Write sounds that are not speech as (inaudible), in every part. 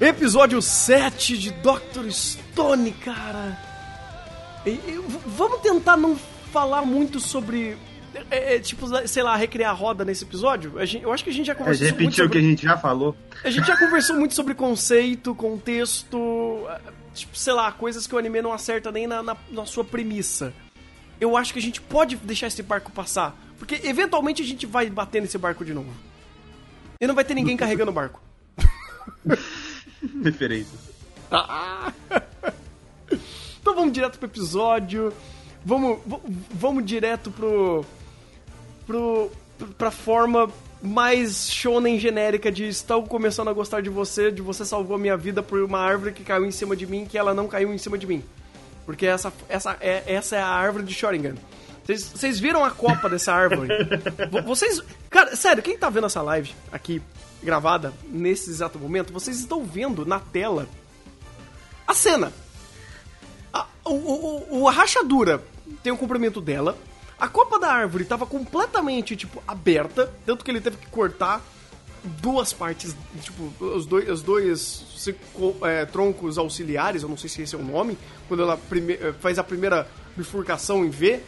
Episódio 7 de Dr. Stone, cara. E- e vamos tentar não falar muito sobre. é, é, tipo, sei lá, recriar a roda nesse episódio? A gente- eu acho que a gente já A conversou gente muito repetiu o que a gente já falou. A gente já conversou muito sobre conceito, contexto, eh, tipo, sei lá, coisas que o anime não acerta nem na, na, na sua premissa. Eu acho que a gente pode deixar esse barco passar, porque eventualmente a gente vai bater nesse barco de novo. E não vai ter ninguém carregando o barco. (laughs) (laughs) Referências. (laughs) Então vamos direto pro episódio. Vamos, vamos direto pro. pro. pra forma mais shonen genérica de estou começando a gostar de você, de você salvou a minha vida por uma árvore que caiu em cima de mim, que ela não caiu em cima de mim. Porque essa, essa, é, essa é a árvore de Sharingan. Vocês- viram a copa dessa árvore? (laughs) Vo- Vocês. Cara, sério, quem tá vendo essa live aqui, gravada, nesse exato momento, vocês estão vendo na tela a cena. A, o, o, o- a rachadura tem o comprimento dela. A copa da árvore tava completamente, tipo, aberta. Tanto que ele teve que cortar duas partes, tipo, os dois, os dois é, troncos auxiliares, eu não sei se esse é o nome, quando ela prime- eh, faz a primeira bifurcação em V.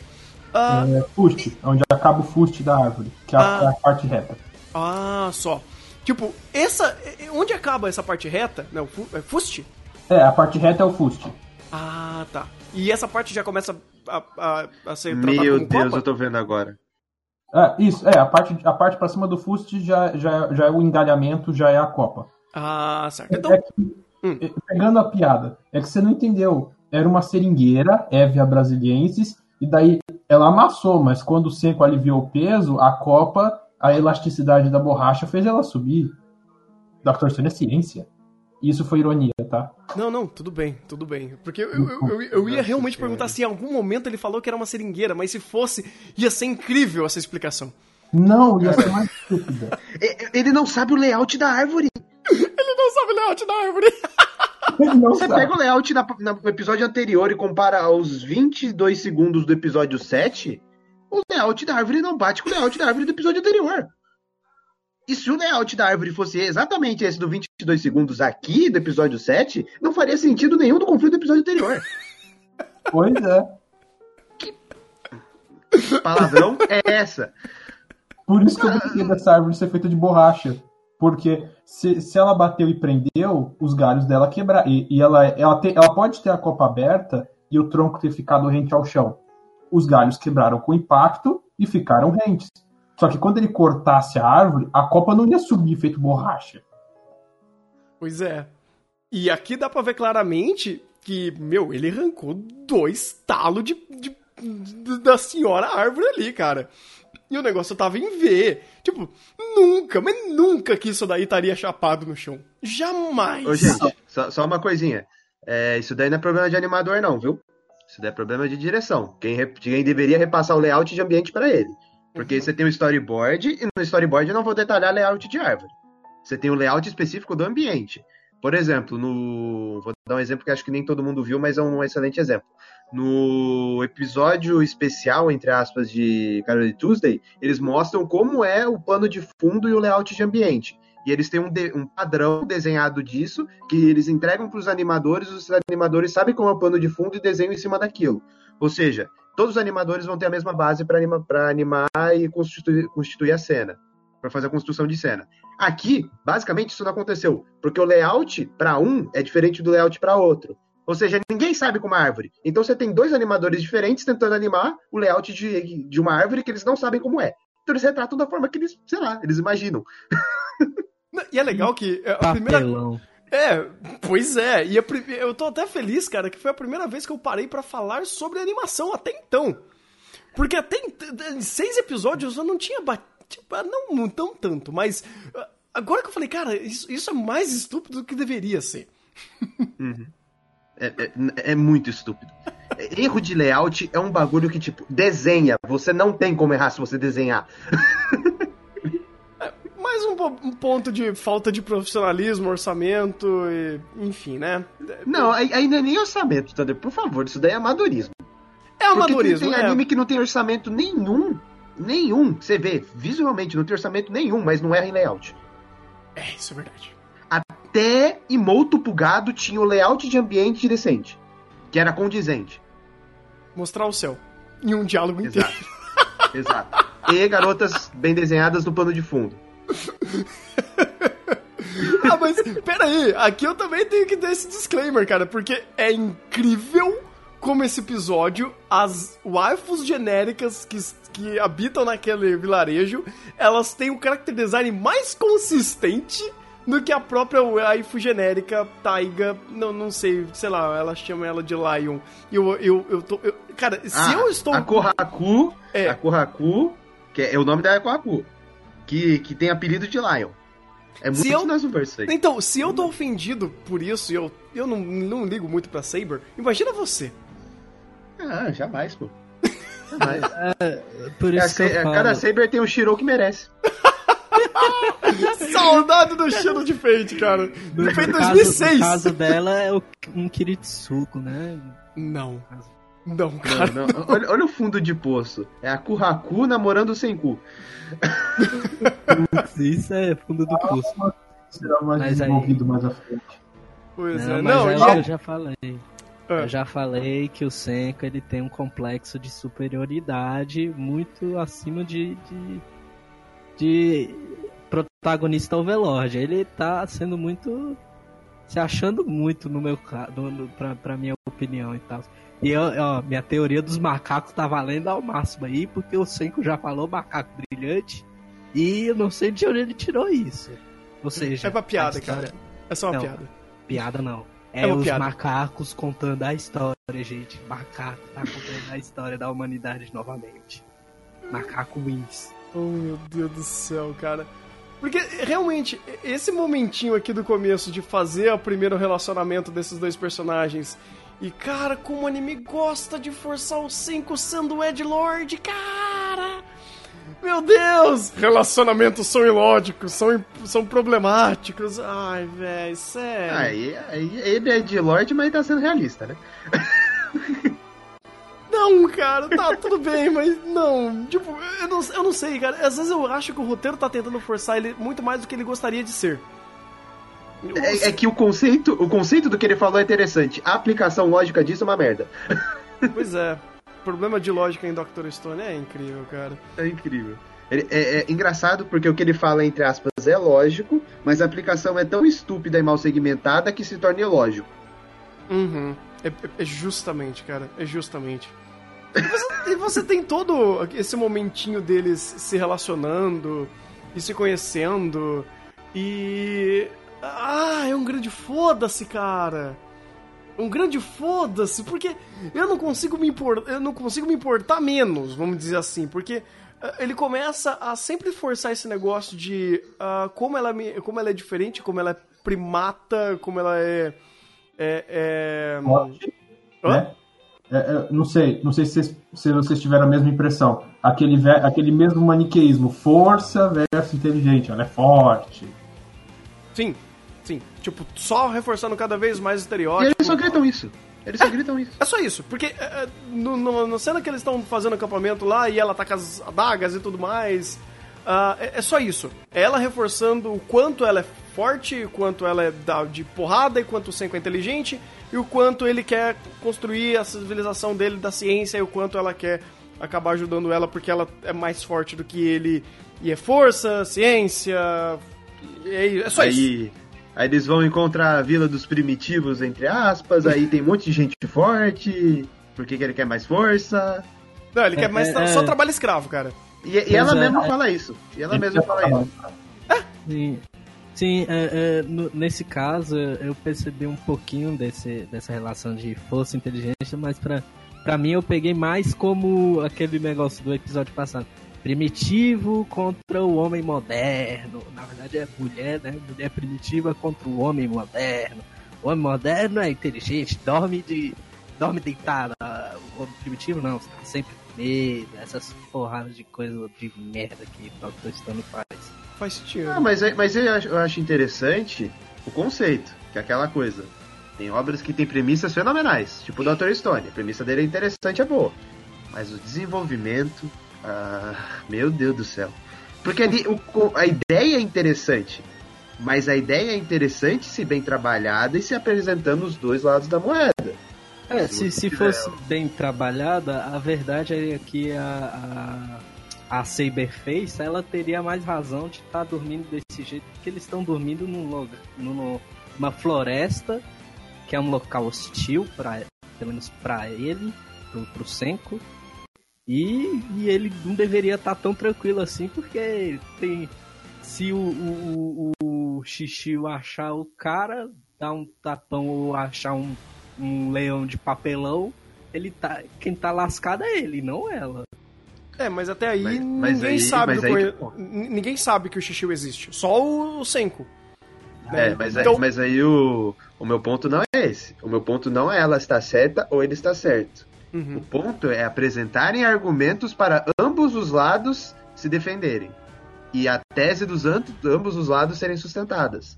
Ah, É, fuste, onde acaba o fuste da árvore, que é a, é a parte reta. ah, só. Tipo, essa. Onde acaba essa parte reta? Não, fu- é fuste? É, a parte reta é o fuste. Ah, tá. E essa parte já começa a, a, a ser tratada Meu como Deus, copa? eu tô vendo agora. É, isso, é, a parte, a parte pra cima do fuste já, já, já é o engalhamento, já é a copa. Ah, certo. Então, É que, Hum. é, pegando a piada, é que você não entendeu. Era uma seringueira, Evia brasiliensis, e daí ela amassou, mas quando o seco aliviou o peso, a copa, a elasticidade da borracha fez ela subir. Dr. Stone é ciência. Isso foi ironia, tá? Não, não, tudo bem, tudo bem. Porque eu, eu, eu, eu ia realmente perguntar se em algum momento ele falou que era uma seringueira, mas se fosse, ia ser incrível essa explicação. Não, ia ser mais estúpida. E- (laughs) Ele não sabe o layout da árvore. Ele não sabe o layout da árvore. (laughs) Você sabe. pega o layout na- na- no episódio anterior e compara aos 22 segundos do episódio 7, o layout da árvore não bate com o layout da árvore do episódio anterior. E se o layout da árvore fosse exatamente esse do 22 segundos aqui do episódio 7, não faria sentido nenhum do conflito do episódio anterior. Pois é. Palavrão é essa. Por isso que eu gostei dessa árvore ser feita de borracha. Porque se, se ela bateu e prendeu, os galhos dela quebraram. E, e ela, ela, tem- ela pode ter a copa aberta e o tronco ter ficado rente ao chão. Os galhos quebraram com impacto e ficaram rentes. Só que quando ele cortasse a árvore, a copa não ia subir feito borracha. Pois é. E aqui dá pra ver claramente que, meu, ele arrancou dois talos de, de- de- da senhora árvore ali, cara. E o negócio tava em V. Tipo, nunca, mas nunca que isso daí estaria chapado no chão. Jamais. Ô, gente, só, só uma coisinha. É, isso daí não é problema de animador, não, viu? Isso daí é problema de direção. Quem, quem deveria repassar o layout de ambiente pra ele. Porque você tem o storyboard, e no storyboard eu não vou detalhar layout de árvore. Você tem o layout específico do ambiente. Por exemplo, no. Vou dar um exemplo que acho que nem todo mundo viu, mas é um excelente exemplo. No episódio especial, entre aspas, de Carol Tuesday, eles mostram como é o plano de fundo e o layout de ambiente. E eles têm um, de- um padrão desenhado disso, que eles entregam para os animadores, os animadores sabem como é o plano de fundo e desenham em cima daquilo. Ou seja, todos os animadores vão ter a mesma base para anima, animar e constituir, constituir a cena, para fazer a construção de cena. Aqui, basicamente, isso não aconteceu, porque o layout para um é diferente do layout para outro. Ou seja, ninguém sabe como é a árvore. Então você tem dois animadores diferentes tentando animar o layout de, de uma árvore que eles não sabem como é. Então eles retratam da forma que eles, sei lá, eles imaginam. (laughs) E é legal que a primeira. Papelão. É, pois é. E a eu tô até feliz, cara, que foi a primeira vez que eu parei pra falar sobre animação até então. Porque até em, em seis episódios eu não tinha batido. Não, não tão tanto, mas. ah, Agora que eu falei, cara, isso, isso é mais estúpido do que deveria ser. É, é, é muito estúpido. Erro de layout é um bagulho que, tipo, desenha. Você não tem como errar se você desenhar. (laughs) Mais um, um ponto de falta de profissionalismo, orçamento, e, enfim, né? Não, não é nem orçamento, Thunder. Por favor, isso daí é amadorismo. É Porque amadorismo, tem é. anime que não tem orçamento nenhum. Nenhum. Você vê, visualmente, não tem orçamento nenhum, mas não erra em layout. É, isso é verdade. Até Imoto Pugado tinha o layout de ambiente decente. Que era condizente. Mostrar o céu. Em um diálogo inteiro. Exato. (laughs) Exato. E garotas bem desenhadas no plano de fundo. (laughs) Ah, mas peraí, aqui eu também tenho que dar esse disclaimer, cara, porque é incrível como esse episódio, as waifus genéricas que, que habitam naquele vilarejo, elas têm um character design mais consistente do que a própria waifu genérica Taiga, não, não sei, sei lá, ela chama ela de Lion. Eu, eu, eu tô. eu- cara, se Ah, eu estou. A Kohaku, É. a Kohaku, que é, o nome da Kohaku, que, que tem apelido de Lion. É Se muito eu- nas universo aí. Então, se eu tô ofendido por isso e eu, eu não, não ligo muito pra Saber, imagina você. Ah, jamais, pô. Jamais. (laughs) Por É, isso que eu é, falo. cada Saber tem um Shiro que merece. (laughs) Saudade do cheiro de Fate, cara. No, De Fate no caso, 2006. no caso dela é um Kiritsuko, né? Não. Não, cara. Não, não, olha, olha o fundo de poço. É a Kuhaku namorando o Senku. Isso é fundo do poço. Será mais Mas aí- desenvolvido mais à frente. Pois Não, é. mas Não, aí e- eu já falei. Ah. Eu já falei que o Senko ele tem um complexo de superioridade muito acima de, de, de protagonista Overlord. Ele tá sendo muito. se achando muito no meu caso, pra, pra minha opinião e tal. E eu, ó, minha teoria dos macacos tá valendo ao máximo aí, porque o Senko já falou macaco brilhante. E eu não sei de onde ele tirou isso. Ou seja, É pra piada, história- cara. É só uma Não. piada. Piada não. É É, uma os piada. macacos contando a história, gente. Macaco tá contando a história da humanidade novamente. Macaco wins. Oh, meu Deus do céu, cara. Porque, realmente, esse momentinho aqui do começo de fazer o primeiro relacionamento desses dois personagens. E, cara, como o anime gosta de forçar o Senko sendo o Ed Lord, cara! Meu Deus! Relacionamentos são ilógicos, são, são problemáticos. Ai, velho, sério. Aí, aí ele é de Lorde, mas tá sendo realista, né? (laughs) Não, cara, tá, tudo bem, mas não. Tipo, eu não, eu não sei, cara. Às vezes eu acho que o roteiro tá tentando forçar ele muito mais do que ele gostaria de ser. É, é que o conceito, o conceito do que ele falou é interessante. A aplicação lógica disso é uma merda. (laughs) Pois é. Problema de lógica em Dr. Stone é incrível, cara. É incrível. Ele- é, é engraçado porque o que ele fala, entre aspas, é lógico, mas a aplicação é tão estúpida e mal segmentada que se torna ilógico. Uhum. É, é- é justamente, cara. É justamente. E você, e você tem todo esse momentinho deles se relacionando e se conhecendo. E. Ah, é um grande foda-se, cara. Um grande foda-se, porque eu não consigo me importar, eu não consigo me importar menos, vamos dizer assim, porque ah, ele começa a sempre forçar esse negócio de ah, como, ela me, como ela é diferente, como ela é primata, como ela é. é, é... Forte, né? É, é, não sei, não sei se vocês, se vocês tiveram a mesma impressão. Aquele, aquele mesmo maniqueísmo, força versus inteligente, ela é forte. Sim, sim. Tipo, só reforçando cada vez mais o E eles só gritam isso. Eles só gritam isso. É só isso, porque é, é, no, no, na cena que eles estão fazendo acampamento lá e ela tá com as adagas e tudo mais, ah, é, é só isso. É ela reforçando o quanto ela é forte, o quanto ela é da, de porrada e quanto o Senko é inteligente e o quanto ele quer construir a civilização dele da ciência e o quanto ela quer acabar ajudando ela porque ela é mais forte do que ele e é força, ciência. É, é só isso. Aí, eles vão encontrar a vila dos primitivos, entre aspas, aí tem um monte de gente forte, porque que ele quer mais força. Não, ele quer mais É, tra- é. só trabalho escravo, cara. E, e ela é, mesma é- fala isso. E ela mesma fala isso. Sim, Sim é, é, no- nesse caso eu percebi um pouquinho desse, dessa relação de força e inteligência, mas pra, pra mim eu peguei mais como aquele negócio do episódio passado. Primitivo contra o homem moderno. Na verdade é mulher, né? Mulher primitiva contra o homem moderno. o homem moderno é inteligente, dorme de. dorme deitado. O homem primitivo não, tá sempre com medo, essas porradas de coisa de merda que o Dr. Stone faz. Faz sentido. Ah, mas, é- mas eu acho, eu acho interessante o conceito, que é aquela coisa. Tem obras que têm premissas fenomenais, tipo o Dr. Stone. A premissa dele é interessante, é boa. Mas o desenvolvimento. Ah, meu Deus do céu. Porque ali o a ideia é interessante. Mas a ideia é interessante se bem trabalhada e se apresentando os dois lados da moeda. É, Se se, fosse bem trabalhada, a verdade é que a, a, a Saberface, ela teria mais razão de estar dormindo desse jeito, porque eles estão dormindo num numa floresta, que é um local hostil, pra, pelo menos pra ele, pro, pro Senko, e, e ele não deveria estar tão tranquilo assim, porque tem... Se o, o, o, o Xixiu achar o cara, dar um tapão ou achar um, um leão de papelão, ele tá. Quem tá lascado é ele, não ela. É, mas até aí Mas- mas ninguém aí- sabe mas do aí ninguém sabe que o Shishio existe. Só o, o Senko. É, mas, Então- aí, mas aí o, o meu ponto não é esse. O meu ponto não é ela está certa ou ele está certo. Uhum. O ponto é apresentarem argumentos para ambos os lados se defenderem. E a tese dos ambos os lados serem sustentadas.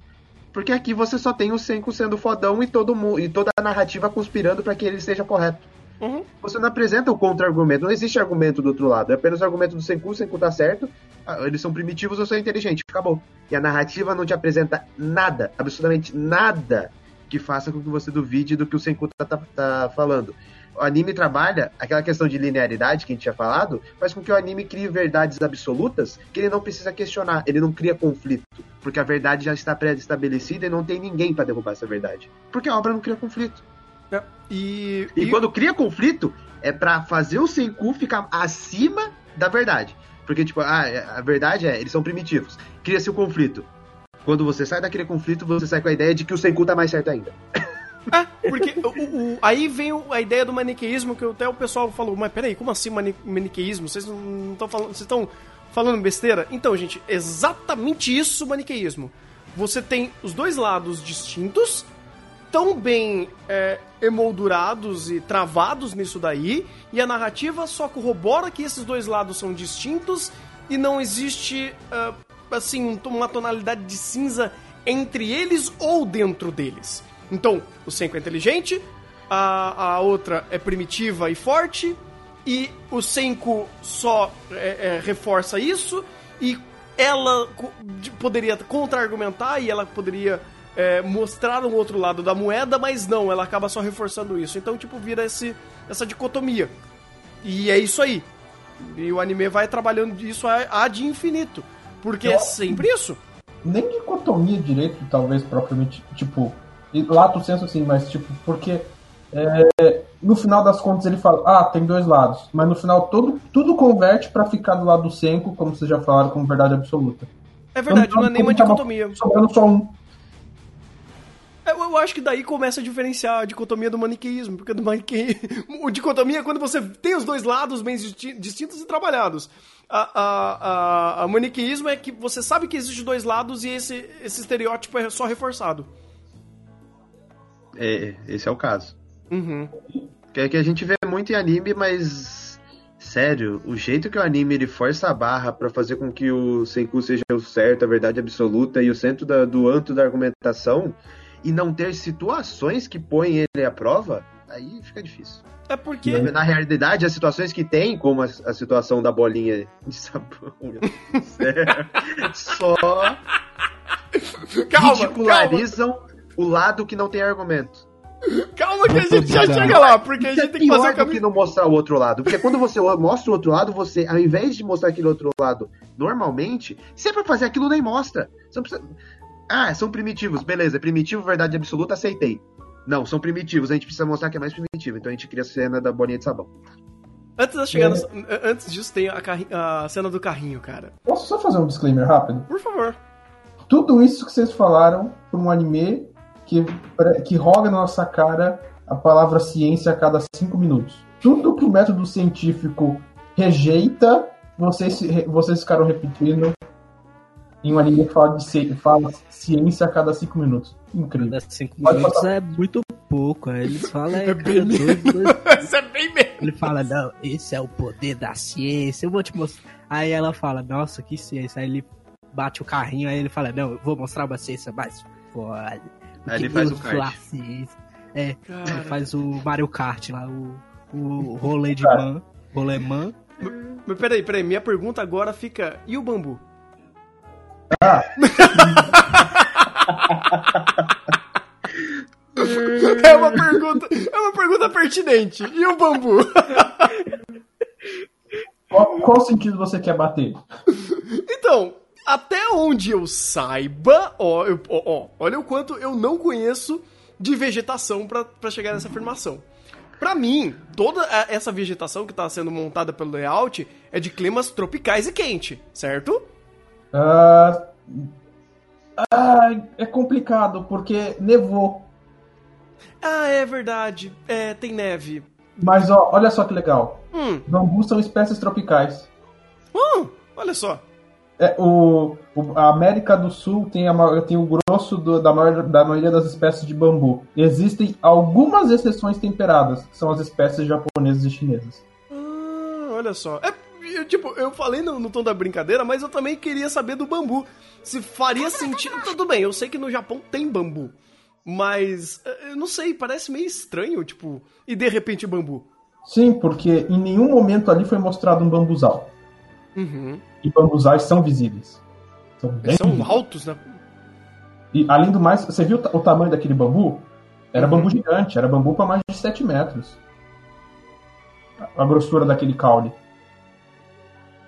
Porque aqui você só tem o Senko sendo fodão e, todo mu- e toda a narrativa conspirando para que ele esteja correto. Uhum. Você não apresenta o contra-argumento, não existe argumento do outro lado. É apenas o argumento do Senku, o Senku tá certo, ah, eles são primitivos, eu sou inteligente, acabou. E a narrativa não te apresenta nada, absolutamente nada, que faça com que você duvide do que o Senku tá, tá- tá falando. O anime trabalha aquela questão de linearidade que a gente tinha falado, faz com que o anime crie verdades absolutas que ele não precisa questionar, ele não cria conflito, porque a verdade já está pré-estabelecida e não tem ninguém para derrubar essa verdade. Porque a obra não cria conflito. É, E, E, e- quando cria conflito, é pra fazer o Senku ficar acima da verdade. Porque, tipo, ah, é- a verdade é, eles são primitivos. Cria-se o conflito. Quando você sai daquele conflito, você sai com a ideia de que o Senku tá mais certo ainda. É, porque o- o- aí vem a ideia do maniqueísmo, que até o pessoal falou, mas peraí, como assim mani maniqueísmo? Vocês não estão falando. Vocês estão falando besteira? Então, gente, exatamente isso o maniqueísmo. Você tem os dois lados distintos, tão bem é, emoldurados e travados nisso daí, e a narrativa só corrobora que esses dois lados são distintos e não existe, ah, assim, uma tonalidade de cinza entre eles ou dentro deles. Então, o Senko é inteligente, a, a outra é primitiva e forte, e o Senko só é, é, reforça isso, e ela poderia contra-argumentar e ela poderia é, mostrar um outro lado da moeda, mas não, ela acaba só reforçando isso. Então, tipo, vira esse, essa dicotomia. E é isso aí. E o anime vai trabalhando isso a, a de infinito. Porque é sempre isso. nem dicotomia direito, talvez, propriamente, tipo, e lato senso assim, mas tipo, porque é, no final das contas ele fala, ah, tem dois lados, mas no final todo, tudo converte pra ficar do lado do Senko, como vocês já falaram, como verdade absoluta. É verdade, Então, não é nem uma dicotomia. Sobrando só um. Eu, acho que daí começa a diferenciar a dicotomia do maniqueísmo, porque do maniqueísmo. (laughs) O dicotomia é quando você tem os dois lados bem disti- distintos e trabalhados. A, a, a, a maniqueísmo é que você sabe que existem dois lados e esse, esse estereótipo é só reforçado. É, esse é o caso. Uhum. Que é que a gente vê muito em anime, mas. Sério, o jeito que o anime ele força a barra pra fazer com que o Senku seja o certo, a verdade absoluta e o centro da- do anto da argumentação, e não ter situações que põem ele à prova, aí fica difícil. É porque. Na realidade, as situações que tem, como a, a situação da bolinha de sabão, (laughs) céu, só (laughs) Calma, calma, ridicularizam o lado que não tem argumento. calma que a gente já chega lá, porque a é gente tem que fazer o do que caminho. não mostrar o outro lado. Porque quando você (laughs) mostra o outro lado, você, ao invés de mostrar aquele outro lado normalmente, se é pra fazer aquilo, nem mostra. Você não precisa... Ah, são primitivos. Beleza, é primitivo, verdade absoluta, aceitei. Não, são primitivos. A gente precisa mostrar que é mais primitivo. Então a gente cria a cena da bolinha de sabão. Antes, de chegar nessa- antes disso, tem a, carri- a cena do carrinho, cara. Posso só fazer um disclaimer rápido? Por favor. Tudo isso que vocês falaram por um anime que, que roga na nossa cara a palavra ciência a cada cinco minutos. Tudo que o método científico rejeita, vocês, vocês ficaram repetindo em um anime que fala de ci- fala ciência a cada cinco minutos. Incrível. Cada cinco Pode minutos passar. é muito pouco. Aí eles falam, é, É bem dois, (laughs) dois. Isso é bem mesmo. Ele fala, não, esse é o poder da ciência, eu vou te mostrar. Aí ela fala, nossa, que ciência. Aí ele bate o carrinho, aí ele fala, não, eu vou mostrar uma ciência mais foda. Aí ele Que faz o kart. É, Cara. ele faz o Mario Kart lá, o, o rolê de Cara. man, rolemã. Mas peraí, peraí, minha pergunta agora fica: e o bambu? (laughs) É uma pergunta, é uma pergunta pertinente. E o bambu? Qual, qual sentido você quer bater? Então, até onde eu saiba, ó, eu- ó, ó, olha o quanto eu não conheço de vegetação pra chegar nessa afirmação. Pra mim, toda essa vegetação que tá sendo montada pelo layout é de climas tropicais e quente, certo? Ah, ah, é complicado, porque nevou. Ah, é verdade. É, tem neve. Mas ó, olha só que legal. Hum, Bambus são espécies tropicais. hum olha só. É, o, o- a América do Sul tem, a, maior- tem o grosso do- da, maior- da maioria das espécies de bambu. Existem algumas exceções temperadas, que são as espécies japonesas e chinesas. Ah, olha só. É, eu, tipo, eu falei no, no tom da brincadeira, mas eu também queria saber do bambu. Se faria sentido. Tudo bem, eu sei que no Japão tem bambu. Mas, eh, eu não sei, parece meio estranho, tipo, e de repente bambu. Sim, porque em nenhum momento ali foi mostrado um bambuzal. Uhum. E bambuzais são visíveis. São bem São visíveis. altos, né? E além do mais, você viu o ta- o tamanho daquele bambu? Era Uhum. bambu gigante, era bambu para mais de 7 metros. A grossura daquele caule.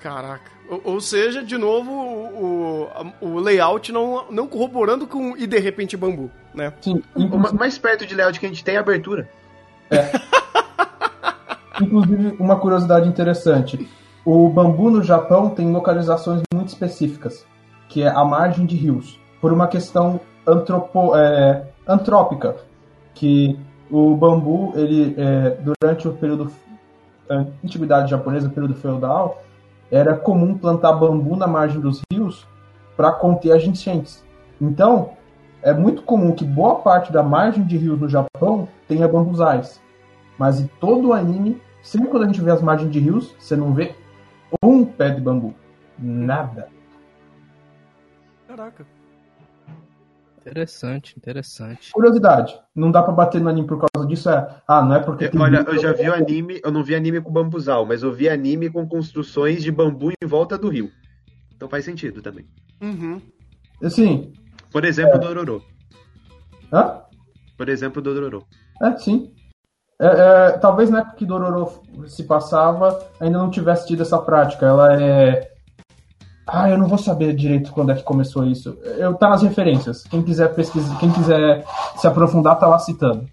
Caraca. Ou, ou seja, de novo, o, o, layout não, não corroborando com e de repente bambu, né? Sim, inclusive, mais perto de layout que a gente tem é abertura. (laughs) inclusive, uma curiosidade interessante. O bambu no Japão tem localizações muito específicas, que é a margem de rios, por uma questão antropo, é, antrópica, que o bambu, ele é, durante o período antiguidade japonesa, período feudal, era comum plantar bambu na margem dos rios para conter as enchentes. Então, é muito comum que boa parte da margem de rios no Japão tenha bambuzais. Mas em todo o anime, sempre quando a gente vê as margens de rios, você não vê um pé de bambu. Nada. Caraca. Interessante, interessante. Curiosidade, não dá pra bater no anime por causa disso, é. Ah, não é porque Eu- tem olha, eu já vi o anime, eu não vi anime com bambuzal, mas eu vi anime com construções de bambu em volta do rio. Então faz sentido também. Uhum. Assim. Por exemplo, Dororo. Hã? Por exemplo, Dororo. É, sim. É, é, talvez na época que Dororo se passava, ainda não tivesse tido essa prática. Ela é. Ah, eu não vou saber direito quando é que começou isso. Eu tá nas referências. Quem quiser pesquisar, quem quiser se aprofundar, tá lá citando.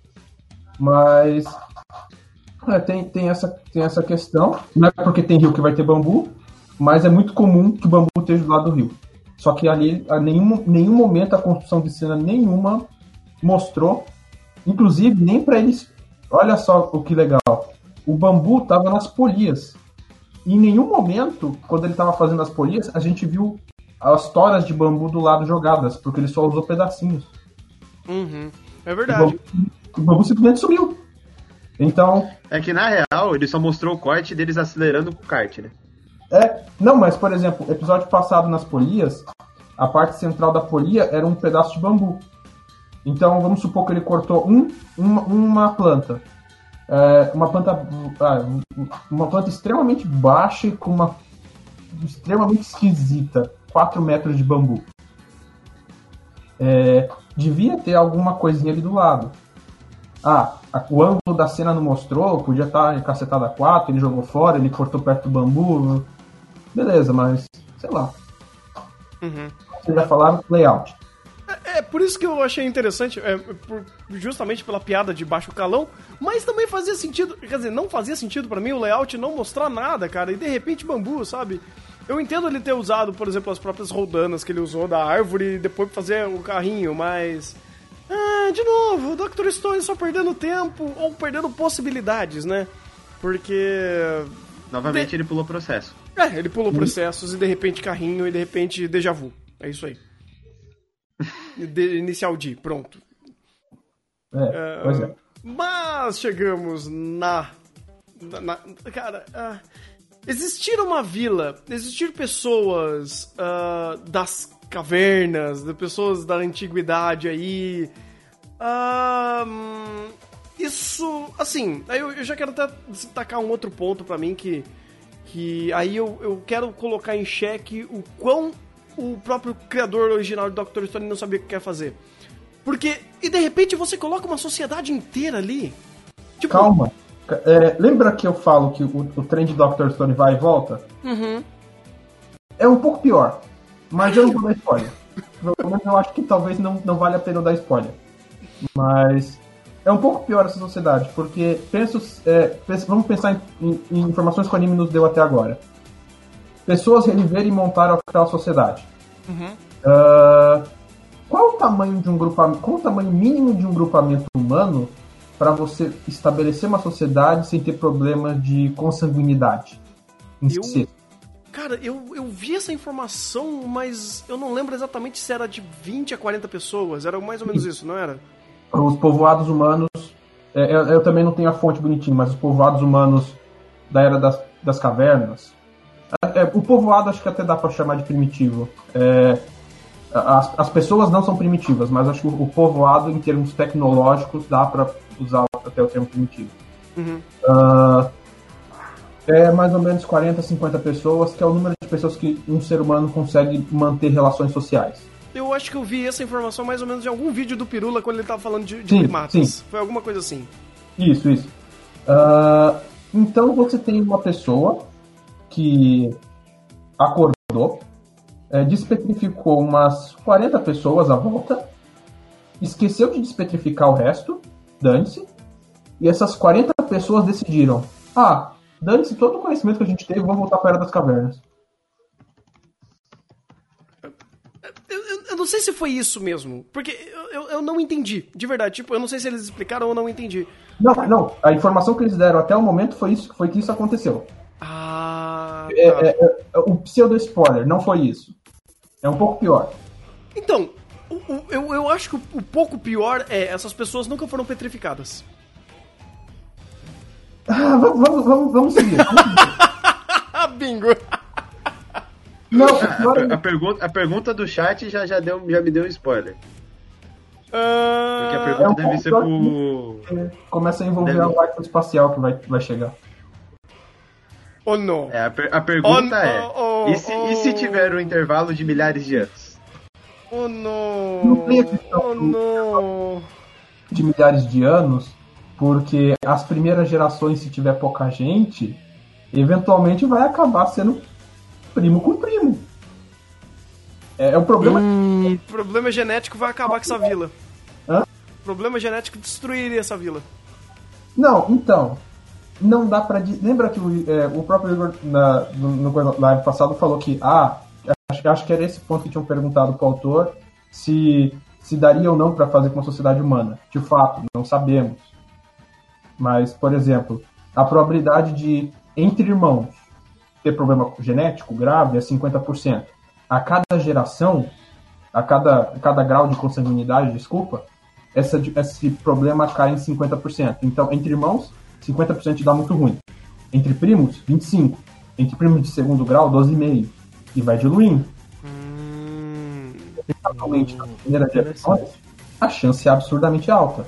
Mas é, tem, tem, essa, tem essa questão. Não é porque tem rio que vai ter bambu, mas é muito comum que o bambu esteja do lado do rio. Só que ali, a nenhum, nenhum momento a construção de cena nenhuma mostrou, inclusive nem para eles. Olha só o que legal. O bambu tava nas polias. E em nenhum momento, quando ele tava fazendo as polias, a gente viu as toras de bambu do lado jogadas, porque ele só usou pedacinhos. Uhum. É O verdade. bambu, o bambu simplesmente sumiu. Então, É que na real, ele só mostrou o corte deles acelerando com o kart, né? É, não, mas por exemplo, episódio passado nas polias, a parte central da polia era um pedaço de bambu. Então vamos supor que ele cortou um, uma, uma planta. É, uma planta. ah, uma planta extremamente baixa e com uma. extremamente esquisita. 4 metros de bambu. É, devia ter alguma coisinha ali do lado. Ah, a- o ângulo da cena não mostrou, podia estar cacetada a 4, ele jogou fora, ele cortou perto do bambu. Beleza, mas sei lá. Uhum. Vocês já falaram layout. É por isso que eu achei interessante, é, por- justamente pela piada de baixo calão, mas também fazia sentido, quer dizer, não fazia sentido pra mim o layout não mostrar nada, cara, e de repente bambu, sabe? Eu entendo ele ter usado, por exemplo, as próprias roldanas que ele usou da árvore e depois fazer o carrinho, mas. Ah, de novo, o Dr. Stone só perdendo tempo ou perdendo possibilidades, né? Porque. Novamente De- ele pulou processo. É, ele pulou processos e de repente carrinho e de repente déjà vu. É isso aí. De- inicial D, pronto. É, pois é. Mas chegamos na. na- na- cara, ah, existir uma vila, existir pessoas ah, das cavernas, de pessoas da antiguidade aí. ah, hum, isso, assim, aí eu, eu já quero até destacar um outro ponto pra mim que. Que aí eu, eu quero colocar em xeque o quão o próprio criador original de Doctor Stone não sabia o que quer fazer. Porque, e de repente você coloca uma sociedade inteira ali. Tipo, Calma. É, lembra que eu falo que o, o trem de Dr. Stone vai e volta? Uhum. É um pouco pior. Mas eu não vou dar spoiler. Eu acho que talvez não, não vale a pena dar spoiler. Mas é um pouco pior essa sociedade, porque penso, é, penso- vamos pensar em, em- em informações que o anime nos deu até agora. Pessoas reviveram e montaram aquela sociedade. Ah, qual o tamanho de um grupamento? Qual o tamanho mínimo de um grupamento humano para você estabelecer uma sociedade sem ter problemas de consanguinidade? Eu- si? Cara, eu, eu vi essa informação, mas eu não lembro exatamente se era de 20 a 40 pessoas. Era mais ou menos isso, não era? Os povoados humanos. é, eu, eu também não tenho a fonte bonitinha, mas os povoados humanos da era das, das cavernas. É, o povoado acho que até dá para chamar de primitivo. É, as, as pessoas não são primitivas, mas acho que o, o povoado, em termos tecnológicos, dá para usar até o termo primitivo. Uhum. Ah, é mais ou menos 40, 50 pessoas, que é o número de pessoas que um ser humano consegue manter relações sociais. Eu acho que eu vi essa informação mais ou menos em algum vídeo do Pirula quando ele tava falando de, de primatas. sim. Foi alguma coisa assim. Isso, isso. Ah, então você tem uma pessoa que acordou, é, despetrificou umas 40 pessoas à volta, esqueceu de despetrificar o resto, dane-se, e essas 40 pessoas decidiram: ah, dane-se todo o conhecimento que a gente teve, vamos voltar para a Era das Cavernas. Eu, não sei se foi isso mesmo, porque eu, eu, eu não entendi, de verdade. Tipo, eu não sei se eles explicaram ou não entendi. Não, não, a informação que eles deram até o momento foi, isso, foi que isso aconteceu. Ah, tá. É, é, é, o pseudo-spoiler, não foi isso. É um pouco pior. Então, o- o- eu, eu acho que o, o pouco pior é essas pessoas nunca foram petrificadas. Ah, vamos, vamos, vamos, vamos seguir. Vamos seguir. (laughs) Bingo! Não, A, per- é- a pergunta, a pergunta do chat já, já, deu, já me deu um spoiler. Porque a pergunta é um deve ser pro. começa a envolver Deve- a barca espacial que vai, vai chegar. Oh, não. É, a, per- a pergunta Oh, é: oh, oh, e, se, e se oh. tiver um intervalo de milhares de anos? Oh, não. Não tem a questão Oh, do- não. De milhares de anos, porque as primeiras gerações, se tiver pouca gente, eventualmente vai acabar sendo primo com primo. É, é o problema. O problema genético vai acabar com essa vila. Hã? O problema genético destruiria essa vila. Não, então. Não dá di- Lembra que o, é, o próprio Igor na, no, no live passado falou que. Ah, acho, acho que era esse ponto que tinham perguntado pro autor se, se daria ou não pra fazer com a sociedade humana. De fato, não sabemos. Mas, por exemplo, a probabilidade de, entre irmãos, ter problema genético grave é 50%. A cada geração, a cada, a cada grau de consanguinidade, desculpa, essa, esse problema cai em 50%. Então, entre irmãos, 50% dá muito ruim. Entre primos, 25%. Entre primos de segundo grau, 12,5%. E vai diluindo. Hum, Principalmente nas primeiras gerações, a chance é absurdamente alta.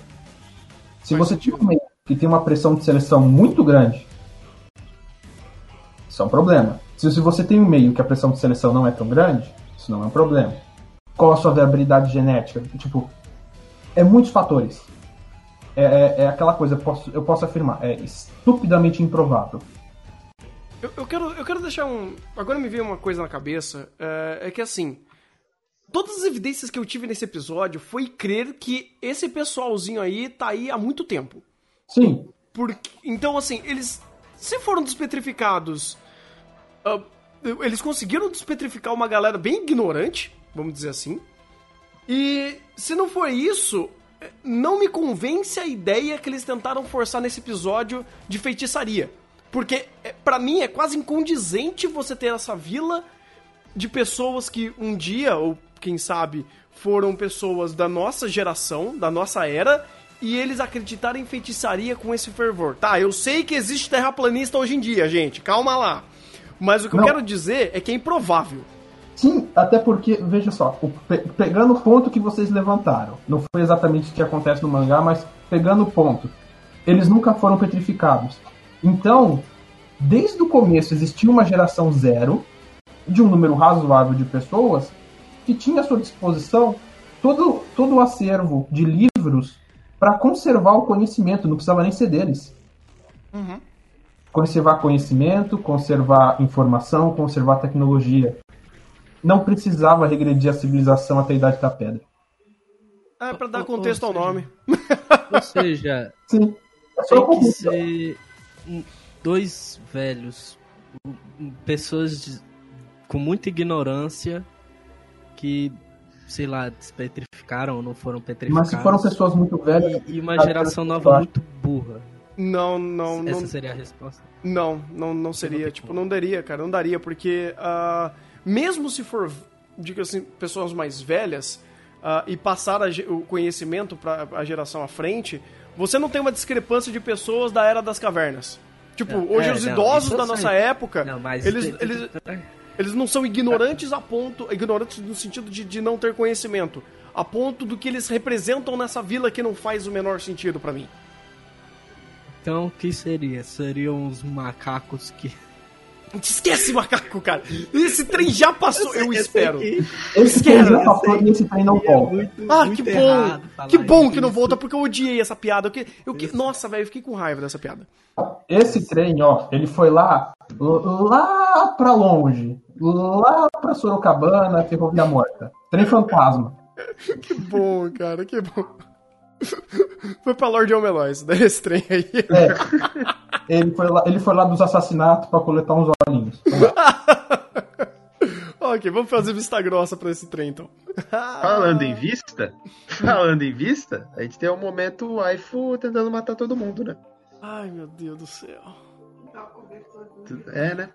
Se você tiver um meio que tem uma pressão de seleção muito grande, isso é um problema. Se, se você tem um meio que a pressão de seleção não é tão grande, isso não é um problema. Qual a sua viabilidade genética? Tipo, é muitos fatores. É, é- é aquela coisa, eu posso, eu posso afirmar, é estupidamente improvável. eu, eu quero, eu quero deixar um. Agora me veio uma coisa na cabeça. É, é que assim. Todas as evidências que eu tive nesse episódio foi crer que esse pessoalzinho aí tá aí há muito tempo. Sim, Porque, então, assim, eles. Se foram despetrificados. ah, eles conseguiram despetrificar uma galera bem ignorante, vamos dizer assim. E se não for isso, não me convence a ideia que eles tentaram forçar nesse episódio de feitiçaria. Porque, eh, pra mim, é quase incondizente você ter essa vila de pessoas que um dia, ou quem sabe, foram pessoas da nossa geração, da nossa era, e eles acreditarem em feitiçaria com esse fervor. Tá, eu sei que existe terraplanista hoje em dia, gente, calma lá. Mas o que Não. eu quero dizer é que é improvável. Sim, até porque, veja só, pegando o ponto que vocês levantaram, não foi exatamente o que acontece no mangá, mas pegando o ponto, eles nunca foram petrificados. Então, desde o começo existia uma geração zero de um número razoável de pessoas que tinha à sua disposição todo, todo o acervo de livros para conservar o conhecimento, não precisava nem ser deles. Conservar conhecimento, conservar informação, conservar tecnologia. Não precisava regredir a civilização até a Idade da Pedra. É pra dar Ou- contexto ou ao seja, nome. Ou seja, (laughs) Sim. É só tem que ser dois velhos, pessoas de- com muita ignorância que, sei lá, despetrificaram ou não foram petrificadas. Mas se foram pessoas muito velhas. E, e uma geração nova muito burra. Não, não, não. Essa seria a resposta. Não, não, não seria. tem tipo, como. não daria, cara. Não daria, porque ah, mesmo se for, diga assim, pessoas mais velhas ah, e passar a o conhecimento para a geração à frente, você não tem uma discrepância de pessoas da era das cavernas. Tipo, Não, hoje é, os não, idosos eu da nossa época, Não, eles, eles, eles não são ignorantes a ponto. Ignorantes no sentido de, de não ter conhecimento. A ponto do que eles representam nessa vila que não faz o menor sentido pra mim. Então, o que seria? Seriam os macacos que. Esquece macaco, cara. Esse trem já passou, eu, espero. Esse trem já passou e esse trem não é volta. Ah, que bom! Que bom que não volta, porque eu odiei essa piada. Eu que, eu que, nossa, velho, eu fiquei com raiva dessa piada. Esse trem, ó, ele foi lá, lá pra longe, lá pra Sorocabana, Ferrovia Morta. Trem fantasma. (laughs) Que bom, cara, que bom. (laughs) Foi pra Lord Omelois, (laughs) esse trem aí. É. Ele foi lá, ele foi lá dos assassinatos pra coletar uns olhinhos. (laughs) ok, vamos fazer vista grossa pra esse trem, então. Falando em vista, falando em vista, a gente tem um momento waifu tentando matar todo mundo, né? Ai, meu Deus do céu. É, né?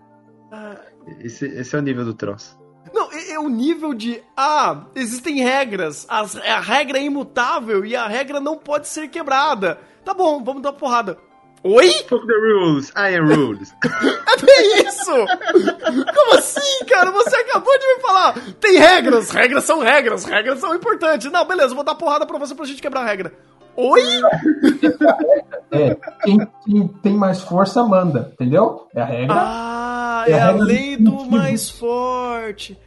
Ah, Esse, esse é o nível do troço. Não, é, é o nível de. Ah, existem regras. As, a regra é imutável e a regra não pode ser quebrada. Tá bom, vamos dar porrada. Oi? Fuck the rules, I am rules. (laughs) É isso! Como assim, cara? Você acabou de me falar! Tem regras, regras são regras, regras são importantes. Não, beleza, vou dar porrada pra você pra gente quebrar a regra. Oi? É, quem, quem tem mais força manda, entendeu? É a regra. Ah, É é a a lei do primitivo. mais forte.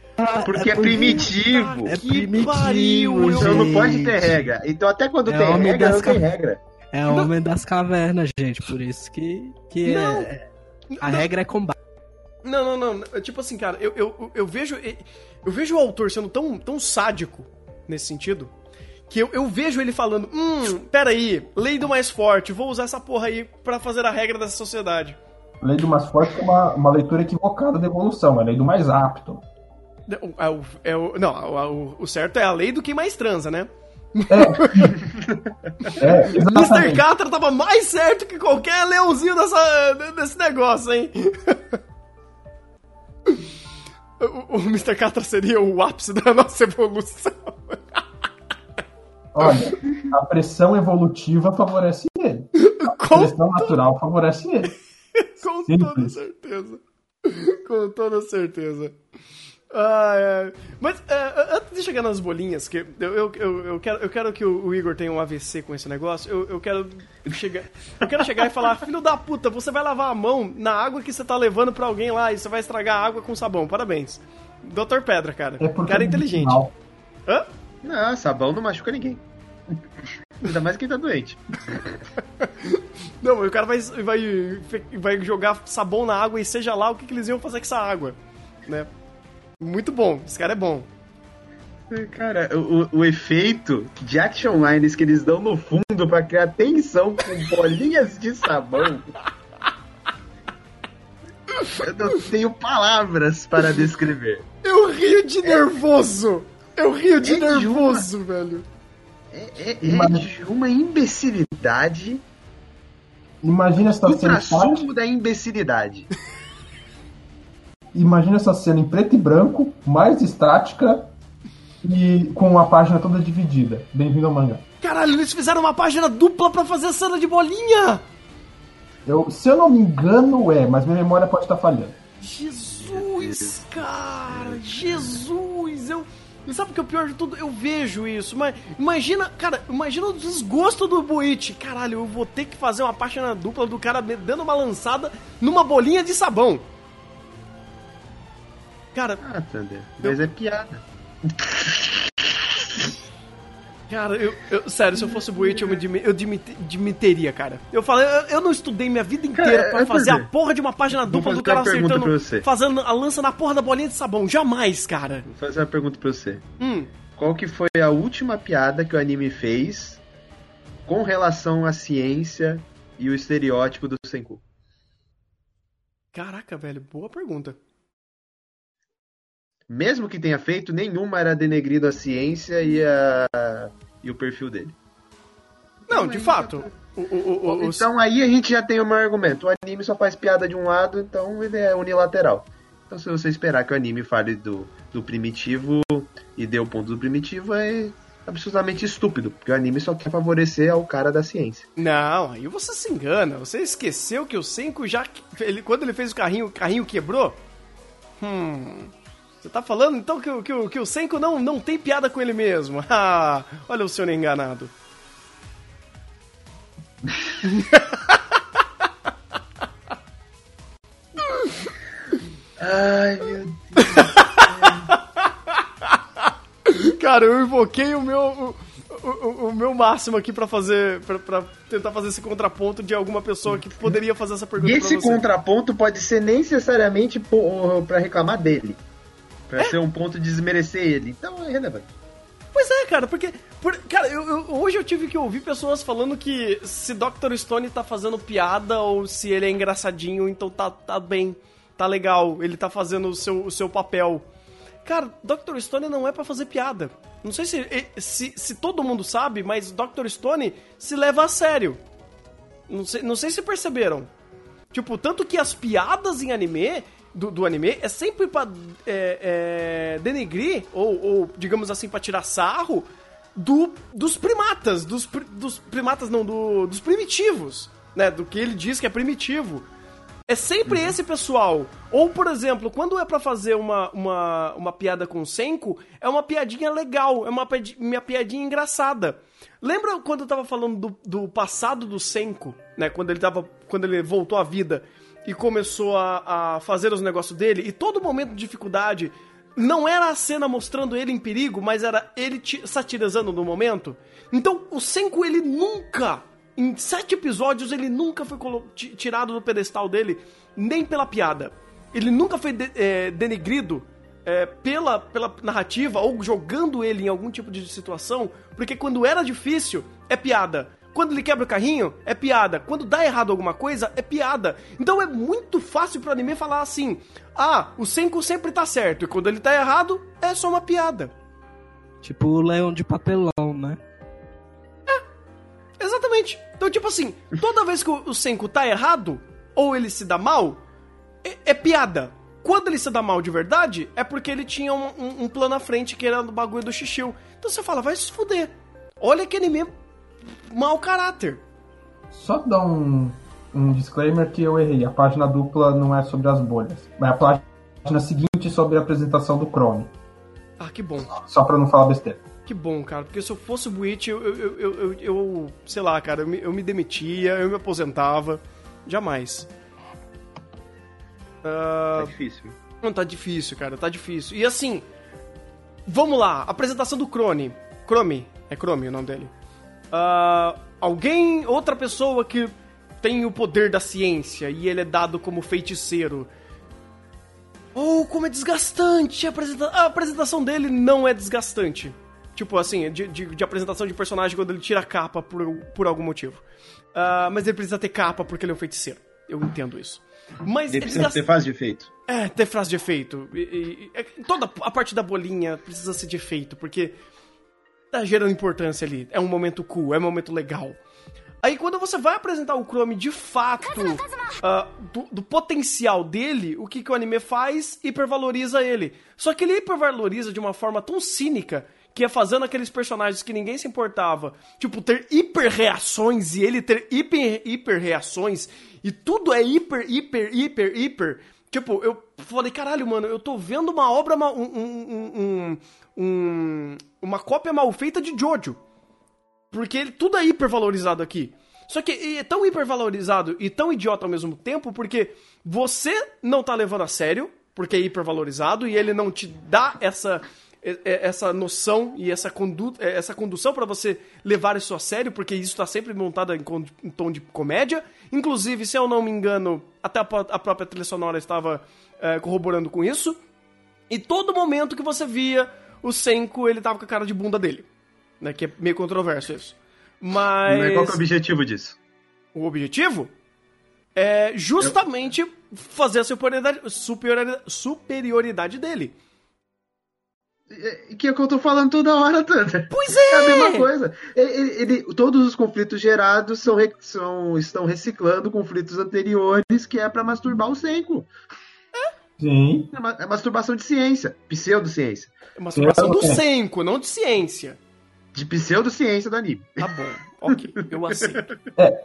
Porque é, primitivo. É que primitivo, pariu, Então não pode ter regra. Então até quando É tem regra, não tem ca- regra. É o homem das cavernas, gente. Por isso que, que Não. é. A regra é combate. Não, não, não. Tipo assim, cara, eu, eu, eu vejo. Eu vejo o autor sendo tão, tão sádico nesse sentido. Que eu, eu vejo ele falando, hum, peraí, lei do mais forte, vou usar essa porra aí pra fazer a regra dessa sociedade. Lei do mais forte é uma, uma leitura equivocada da evolução, é a lei do mais apto. É o, é o- não, o, o certo é a lei do que mais transa, né? É, (laughs) Mr. exatamente. Catra tava mais certo que qualquer leãozinho dessa, desse negócio, hein? (laughs) O, o Mr. Catra seria o ápice da nossa evolução. (laughs) Olha, a pressão evolutiva favorece ele. (laughs) A Com, pressão natural favorece ele. (laughs) com Simples. toda certeza. (laughs) Com toda certeza. Ah, é. Mas é, antes de chegar nas bolinhas, que eu, eu, eu, eu quero, eu quero que o, Igor tenha um AVC com esse negócio, eu, eu quero chegar. Eu quero chegar e falar, filho da puta, você vai lavar a mão na água que você tá levando pra alguém lá e você vai estragar a água com sabão. Parabéns. Doutor Pedra, cara. É porque cara é inteligente. Hã? Não, sabão não machuca ninguém. Ainda mais quem tá doente. (laughs) Não, mas o cara vai, vai, vai jogar sabão na água e seja lá o que, que eles iam fazer com essa água, né? Muito bom, esse cara é bom. Cara, o, o efeito de action lines que eles dão no fundo pra criar tensão com bolinhas de sabão. Eu não tenho palavras para descrever. Eu rio de nervoso! Eu rio de É de nervoso, velho. É, é- é de uma imbecilidade Imagina essa do cena estática, traçugo da imbecilidade. imagina essa cena em preto e branco, mais estática e com a página toda dividida. Bem-vindo ao mangá. Cara, Caralho, eles fizeram uma página dupla pra fazer a cena de bolinha! Eu, se eu não me engano, é, mas minha memória pode estar falhando. Jesus, cara! Jesus! Eu. E sabe o que é o pior de tudo? Eu vejo isso, mas imagina, cara, imagina o desgosto do Buichi. Caralho, eu vou ter que fazer uma página dupla do cara dando uma lançada numa bolinha de sabão. Cara. Ah, Thunder, mas eu... é piada. Cara, eu, eu, sério, se eu fosse o Buichi, eu me eu demitiria, cara. Eu falei, eu, eu, não estudei minha vida inteira cara, pra fazer a porra de uma página dupla do cara acertando, fazendo a lança na porra da bolinha de sabão. Jamais, cara. Vou fazer uma pergunta pra você. Hum. Qual que foi a última piada que o anime fez com relação à ciência e o estereótipo do Senku? Caraca, velho, boa pergunta mesmo que tenha feito, nenhuma era denegrido a ciência e, a, e o perfil dele. Não, de fato. O, o, o, então aí a gente já tem o meu argumento. O anime só faz piada de um lado, então ele é unilateral. Então se você esperar que o anime fale do, do primitivo e dê o ponto do primitivo, é absolutamente estúpido, porque o anime só quer favorecer ao cara da ciência. Não, aí você se engana. Você esqueceu que o Senko já. Ele, quando ele fez o carrinho, o carrinho quebrou? Hum. Você tá falando então que, que, que o Senko não, não tem piada com ele mesmo? (laughs) Ah, olha o senhor enganado. Ai, meu Deus. Cara, eu invoquei o meu. O, o, o meu máximo aqui para fazer. para tentar fazer esse contraponto de alguma pessoa que poderia fazer essa pergunta. E esse contraponto pode ser necessariamente para reclamar dele. Pra ser um ponto de desmerecer ele. Então é relevante. Pois é, cara, porque. Por, cara, eu, eu, hoje eu tive que ouvir pessoas falando que se Dr. Stone tá fazendo piada ou se ele é engraçadinho, então tá, tá bem, tá legal, ele tá fazendo o seu, o seu papel. Cara, Dr. Stone não é para fazer piada. Não sei se, se, se todo mundo sabe, mas Dr. Stone se leva a sério. Não sei, não sei se perceberam. Tipo, tanto que as piadas em anime do, do anime é sempre pra é, é, denegrir, ou, ou, digamos assim, pra tirar sarro do, dos primatas. Dos, dos primatas, não, do, dos primitivos. Né, do que ele diz que é primitivo. É sempre uhum. esse pessoal. Ou, por exemplo, quando é para fazer uma, uma, uma piada com o Senko, é uma piadinha legal, é uma, uma piadinha engraçada. Lembra quando eu tava falando do, do passado do Senko, né? Quando ele tava. Quando ele voltou à vida e começou a, a fazer os negócios dele, e todo momento de dificuldade não era a cena mostrando ele em perigo, mas era ele satirizando no momento. Então, o Senko, ele nunca, em sete episódios, ele nunca foi tirado do pedestal dele, nem pela piada. Ele nunca foi de é, denegrido é, pela, pela narrativa ou jogando ele em algum tipo de situação, porque quando era difícil, é piada. Quando ele quebra o carrinho, é piada. Quando dá errado alguma coisa, é piada. Então é muito fácil pro anime falar assim: ah, o Senko sempre tá certo, e quando ele tá errado, é só uma piada. Tipo o leão de papelão, né? É, exatamente. Então, tipo assim, toda vez que o Senko tá errado, ou ele se dá mal, é, é piada. Quando ele se dá mal de verdade, é porque ele tinha um, um, um plano à frente que era o bagulho do Xixiu. Então você fala, vai se fuder. Olha que anime mau caráter. Só dar um, um disclaimer que eu errei. A página dupla não é sobre as bolhas. É a página seguinte sobre a apresentação do Chrome. Ah, que bom. Só pra não falar besteira. Que bom, cara, porque se eu fosse o Buit, eu, eu, eu, eu, eu sei lá, cara, eu me, eu me demitia, eu me aposentava. Jamais. Uh... Tá difícil. Não, tá difícil, cara, tá difícil. E assim, vamos lá, apresentação do Chrome. Chrome, é Chrome o nome dele uh, alguém, outra pessoa que tem o poder da ciência e ele é dado como feiticeiro. Ou oh, como é desgastante! A, apresenta a, apresentação dele não é desgastante. Tipo assim, de, de, de, apresentação de personagem quando ele tira a capa por, por algum motivo. Uh, mas ele precisa ter capa porque ele é um feiticeiro. Eu entendo isso. Mas ele precisa ter frase de efeito. É, ter frase de efeito. E, e, e, toda a parte da bolinha precisa ser de efeito, porque tá gerando importância ali. É um momento cool, é um momento legal. Aí quando você vai apresentar o Chrome de fato, uh, do, do, potencial dele, o que, que o anime faz? Hipervaloriza ele. Só que ele hipervaloriza de uma forma tão cínica que é fazendo aqueles personagens que ninguém se importava, tipo, ter hiper reações e ele ter hiper, hiper reações e tudo é hiper, hiper, hiper, hiper. Tipo, eu falei, caralho, mano, eu tô vendo uma obra, um, um, um, um- uma cópia mal feita de Jojo. Porque ele- tudo é hipervalorizado aqui. Só que é tão hipervalorizado e tão idiota ao mesmo tempo, porque você não tá levando a sério, porque é hipervalorizado, e ele não te dá essa, essa noção e essa, condu eh, essa condução pra você levar isso a sério, porque isso tá sempre montado em, em tom de comédia. Inclusive, se eu não me engano, até a, a própria trilha sonora estava eh, corroborando com isso. E todo momento que você via o Senko, ele tava com a cara de bunda dele. Né, que é meio controverso isso. Mas. Mas qual que é o objetivo disso? O objetivo é justamente fazer a superioridade, superioridade, superioridade dele. Que é o que eu tô falando toda hora, Tanta. Pois É a é! mesma coisa. Ele, ele- todos os conflitos gerados são, são- estão reciclando conflitos anteriores, que é pra masturbar o Senko. Sim. É, é masturbação de ciência, pseudociência. É masturbação do É. Senko, não de ciência. De pseudociência do anime. Tá bom, ok, eu aceito. É.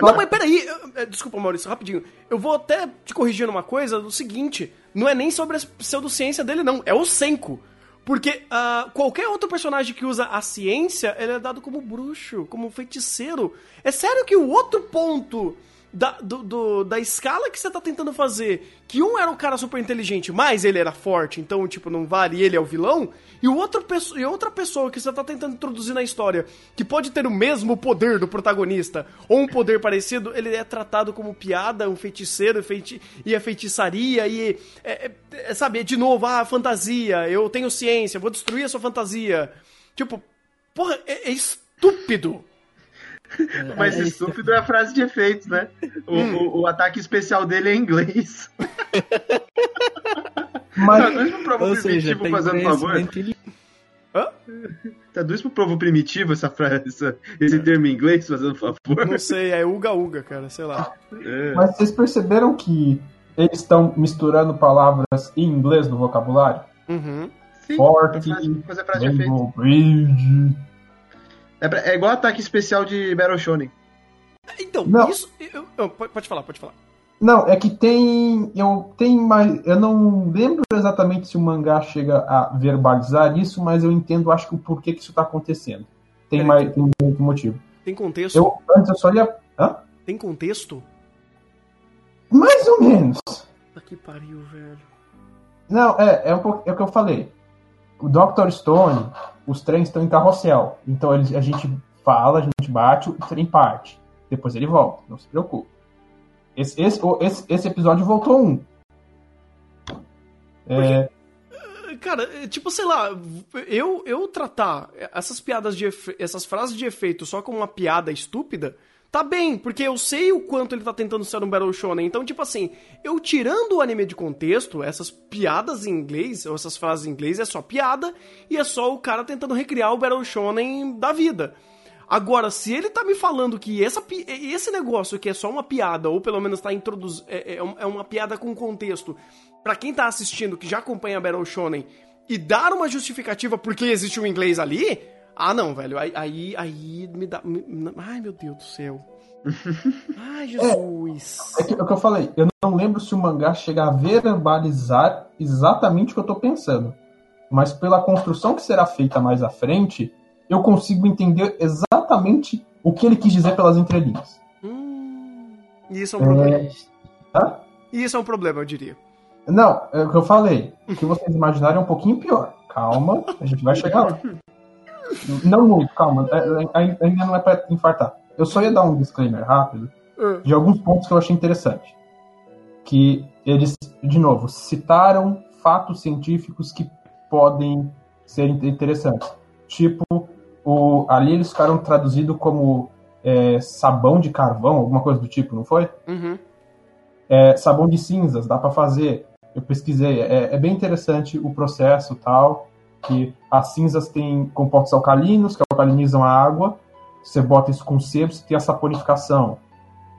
Não, mas peraí, é, desculpa, Maurício, rapidinho. Eu vou até te corrigir numa coisa, do seguinte, não é nem sobre a pseudociência dele, não, é o Senko. Porque ah, qualquer outro personagem que usa a ciência, ele é dado como bruxo, como feiticeiro. É sério que o outro ponto da, do- do- da escala que você tá tentando fazer, que um era um cara super inteligente, mas ele era forte, então, tipo, não vale, ele é o vilão, e, o outro, e outra pessoa que você tá tentando introduzir na história, que pode ter o mesmo poder do protagonista, ou um poder parecido, ele é tratado como piada, um feiticeiro, feiti e a feitiçaria, e, é, é- é, sabe, é de novo, ah, fantasia, eu tenho ciência, vou destruir a sua fantasia. Tipo, porra, é, é estúpido. Mas É, estúpido é a frase de efeitos, né? O, o- o ataque especial dele é em inglês. Mas Traduz pro povo Ou seja, primitivo tem fazendo favor. Hã? Traduz pro povo primitivo essa frase, essa- esse termo em inglês, fazendo favor. Não sei, é Uga Uga, cara, sei lá. É. Mas vocês perceberam que eles estão misturando palavras em inglês no vocabulário? Uhum. Sim, Forte, pra fazer- fazer frase de efeito. Rainbow Bridge. É, pra- é igual ataque especial de Battle Shonen. Então, Não. isso. eu- eu- pode falar, pode falar. Não, é que tem. Eu tenho mais. Eu não lembro exatamente se o mangá chega a verbalizar isso, mas eu entendo, acho que o porquê que isso tá acontecendo. Tem mais tem um outro motivo. Tem contexto? Eu, antes eu só ia. Hã? Tem contexto? Mais ou menos. Tá que pariu, velho. Não, é, é, um pouco, é o que eu falei. O Dr. Stone, os trens estão em carrossel. Então eles, a gente fala, a gente bate, o trem parte. Depois ele volta, não se preocupe. Esse, esse, esse, esse episódio voltou um. É, Cara, é, tipo, sei lá, eu, eu tratar essas piadas de efe- essas frases de efeito só como uma piada estúpida, tá bem, porque eu sei o quanto ele tá tentando ser um Battle Shonen. Então, tipo assim, eu tirando o anime de contexto, essas piadas em inglês, ou essas frases em inglês, é só piada, e é só o cara tentando recriar o Battle Shonen da vida. Agora, se ele tá me falando que essa, esse negócio que é só uma piada, ou pelo menos tá introduzindo. É, é um- é uma piada com contexto, pra quem tá assistindo, que já acompanha Battle Shonen, e dar uma justificativa porque existe o inglês ali. Ah, não, velho. Aí, aí, aí me dá. me- ai, meu Deus do céu. (laughs) Ai, Jesus. é, que, é o que eu falei. Eu não lembro se o mangá chega a verbalizar exatamente o que eu tô pensando. Mas pela construção que será feita mais à frente, eu consigo entender exatamente o que ele quis dizer pelas entrelinhas. Hum, isso é um problema. Hã? E isso é um problema, eu diria. Não, é o que eu falei. O que vocês imaginarem é um pouquinho pior. Calma, a gente vai chegar lá. (laughs) Não muito, calma. é, é, Ainda não é pra infartar. Eu só ia dar um disclaimer rápido Ah, de alguns pontos que eu achei interessante. Que eles, de novo, citaram fatos científicos que podem ser in- interessantes. Tipo, o, ali eles ficaram traduzidos como é, sabão de carvão, alguma coisa do tipo, não foi? Uhum. É, sabão de cinzas, dá pra fazer. Eu pesquisei, é, é bem interessante o processo tal, que as cinzas têm compostos alcalinos que alcalinizam a água. Você bota isso com sebo, você tem a saponificação.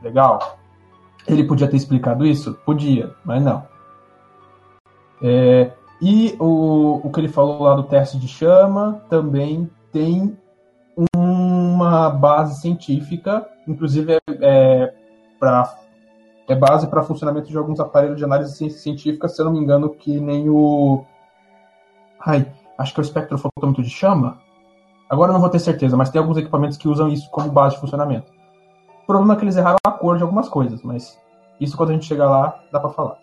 Legal. Ele podia ter explicado isso? Podia, mas não. É, E o, o que ele falou lá do teste de chama também tem uma base científica, inclusive é, é, pra, é base para funcionamento de alguns aparelhos de análise científica, se eu não me engano, que nem o. Ai, acho que é o espectrofotômetro de chama. Agora não vou ter certeza, mas tem alguns equipamentos que usam isso como base de funcionamento. O problema é que eles erraram a cor de algumas coisas, mas isso quando a gente chegar lá, dá para falar.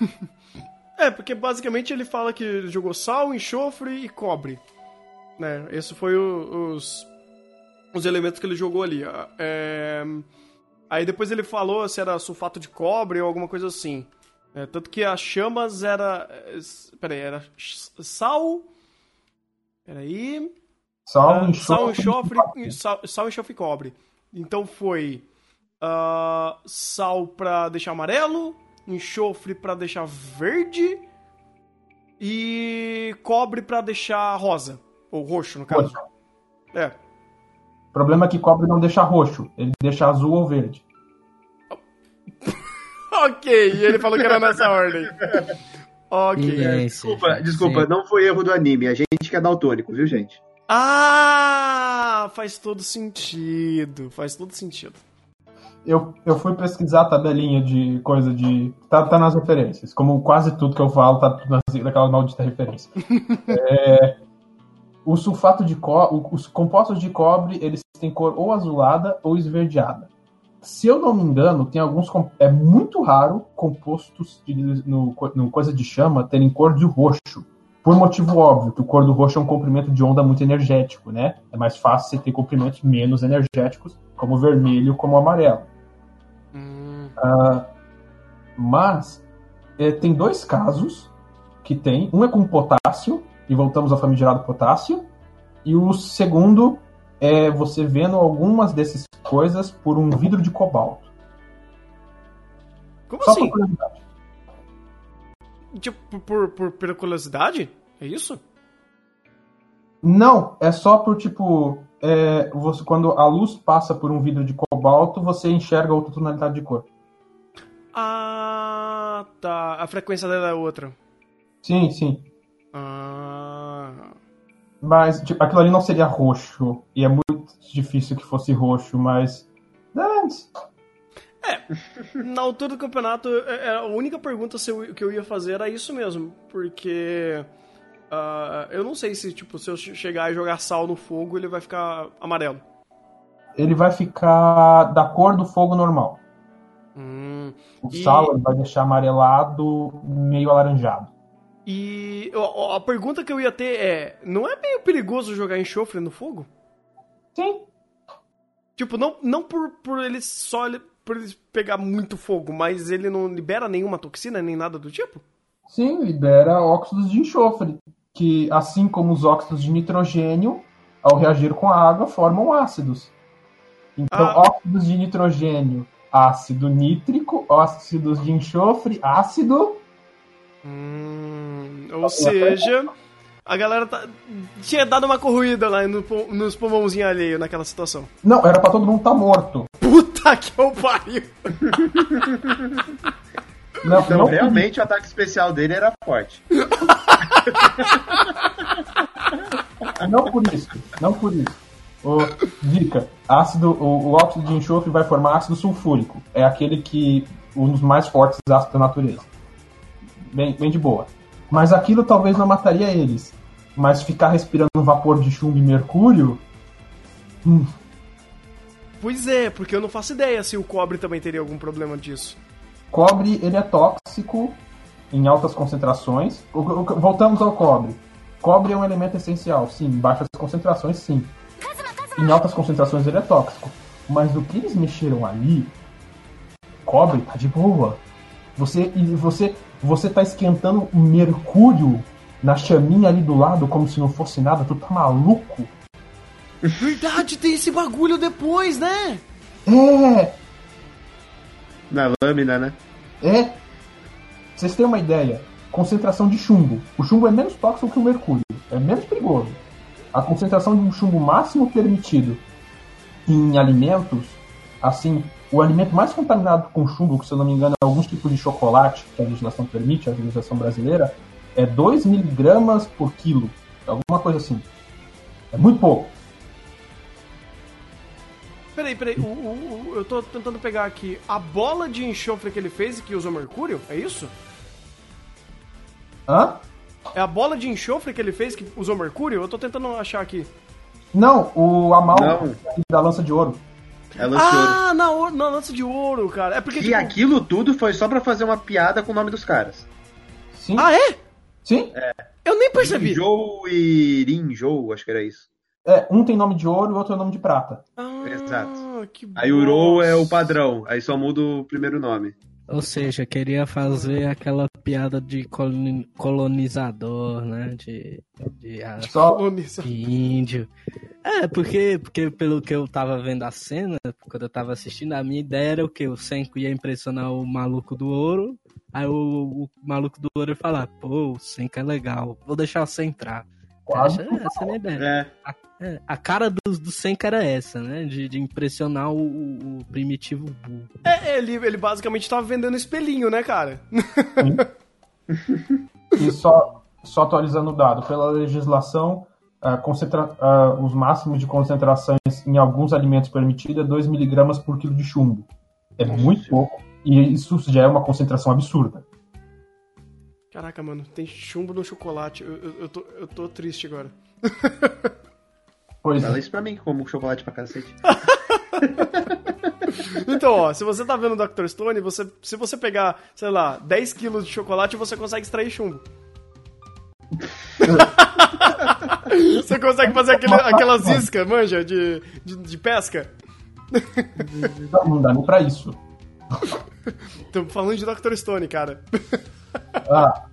(laughs) é, porque basicamente ele fala que jogou sal, enxofre e cobre. Né? Esse foi o, os, os elementos que ele jogou ali. É... Aí depois ele falou se era sulfato de cobre ou alguma coisa assim. É, tanto que as chamas era. Peraí, era sal. Peraí. Sal, uh, sal, enxofre, sal, sal, enxofre e cobre. Então foi uh, sal pra deixar amarelo, enxofre pra deixar verde e cobre pra deixar rosa. Ou roxo, no caso. Roxo. É. O problema é que cobre não deixa roxo, ele deixa azul ou verde. (laughs) ok, e ele falou que era nessa ordem. (laughs) Ok. É, desculpa, desculpa, não foi erro do anime, a gente que é daltônico, viu, gente? Ah, faz todo sentido, faz todo sentido. Eu, eu fui pesquisar a tabelinha de coisa de. Tá, tá nas referências. Como quase tudo que eu falo tá naquela maldita referência. (laughs) é, o sulfato de cobre, os compostos de cobre, eles têm cor ou azulada ou esverdeada. Se eu não me engano, tem alguns é muito raro compostos de, no, no coisa de chama terem cor de roxo. Por motivo óbvio, que o cor do roxo é um comprimento de onda muito energético, né? É mais fácil você ter comprimentos menos energéticos, como o vermelho, como o amarelo. Hum. Uh, mas é, tem dois casos que tem. Um é com potássio, e voltamos ao famigerado potássio. E o segundo é você vendo algumas dessas coisas por um vidro de cobalto. Como Só assim? Por curiosidade. Tipo, por, por, por curiosidade? É isso? Não, é só por tipo. É, você, quando a luz passa por um vidro de cobalto, você enxerga outra tonalidade de cor. Ah, tá. A frequência dela é outra. Sim, sim. Ah. Mas tipo, aquilo ali não seria roxo. E é muito difícil que fosse roxo, mas. É, (laughs) na altura do campeonato, é, é, a única pergunta que eu ia fazer era isso mesmo. Porque. Uh, eu não sei se, tipo, se eu chegar e jogar sal no fogo, ele vai ficar amarelo. Ele vai ficar da cor do fogo normal. Hum, o e... sal vai deixar amarelado, meio alaranjado. E a pergunta que eu ia ter é: não é meio perigoso jogar enxofre no fogo? Sim. Tipo, não, não por, por ele só por ele pegar muito fogo, mas ele não libera nenhuma toxina nem nada do tipo? Sim, libera óxidos de enxofre, que assim como os óxidos de nitrogênio, ao reagir com a água, formam ácidos. Então, ah. óxidos de nitrogênio, ácido nítrico, óxidos de enxofre, ácido. Hum. Ou seja, a galera tá, tinha dado uma corrida lá no, nos pulmãozinhos alheios naquela situação. Não, era pra todo mundo estar tá morto. Puta que eu pariu! Não, então, não realmente o ataque especial dele era forte. (laughs) não por isso, não por isso. O, dica, ácido, o, o óxido de enxofre vai formar ácido sulfúrico. É aquele que um dos mais fortes ácidos da natureza. Bem, bem de boa. Mas aquilo talvez não mataria eles. Mas ficar respirando vapor de chumbo e mercúrio. Hum. Pois é, porque eu não faço ideia se o cobre também teria algum problema disso. Cobre, ele é tóxico em altas concentrações. Voltamos ao cobre. Cobre é um elemento essencial, sim. Em baixas concentrações, sim. Em altas concentrações ele é tóxico. Mas o que eles mexeram ali, cobre tá de boa. Você, você você tá esquentando mercúrio na chaminha ali do lado como se não fosse nada, tu tá maluco? Verdade, tem esse bagulho depois, né? É! Na lâmina, né? É. Vocês têm uma ideia? Concentração de chumbo. O chumbo é menos tóxico que o mercúrio. É menos perigoso. A concentração de um chumbo máximo permitido em alimentos, assim, o alimento mais contaminado com chumbo, que se eu não me engano é alguns tipos de chocolate, que a legislação permite, a legislação brasileira, é 2 miligramas por quilo. Alguma coisa assim. É muito pouco. Peraí, peraí, o, o- o- eu tô tentando pegar aqui. A bola de enxofre que ele fez e que usou mercúrio? É isso? Hã? É a bola de enxofre que ele fez que usou mercúrio? Eu tô tentando achar aqui. Não, o Amal Não. da lança de ouro. É lance de ouro. Ah, na, na lança de ouro, cara. É porque. E tipo- aquilo tudo foi só pra fazer uma piada com o nome dos caras. Sim? Ah, é? Sim? Eu nem percebi. Joe e Rinjou, acho que era isso. É, um tem nome de ouro e o outro é nome de prata. Ah, Exato. Que Aí o Rou é o padrão, aí só muda o primeiro nome. Ou seja, queria fazer aquela piada de coloni- colonizador, né? De, de, de índio. É, porque, porque pelo que eu tava vendo a cena, quando eu tava assistindo, a minha ideia era o que? O Senko ia impressionar o maluco do ouro, aí o, o maluco do ouro ia falar, pô, o Senko é legal, vou deixar você entrar. Quase. Essa, essa é a minha. É, É, a cara do, do Senka era essa, né? De, de impressionar o, o- o primitivo burro. É, ele, ele basicamente tava vendendo espelhinho, né, cara? (laughs) E só, só atualizando o dado, pela legislação, concentra- a- os máximos de concentrações em alguns alimentos permitidos é 2 miligramas por quilo de chumbo. É muito pouco. E isso já é uma concentração absurda. Caraca, mano, tem chumbo no chocolate. Eu, eu, eu tô, eu tô triste agora. (laughs) Pois fala é. isso pra mim, como chocolate pra cacete. (laughs) Então, ó, se você tá vendo o Dr. Stone, você, se você pegar, sei lá, 10 quilos de chocolate, você consegue extrair chumbo. (laughs) você consegue fazer aquele, aquelas iscas, manja, de, de, de pesca? Não, não dá nem pra isso. Estamos falando de Dr. Stone, cara. (laughs) Ah,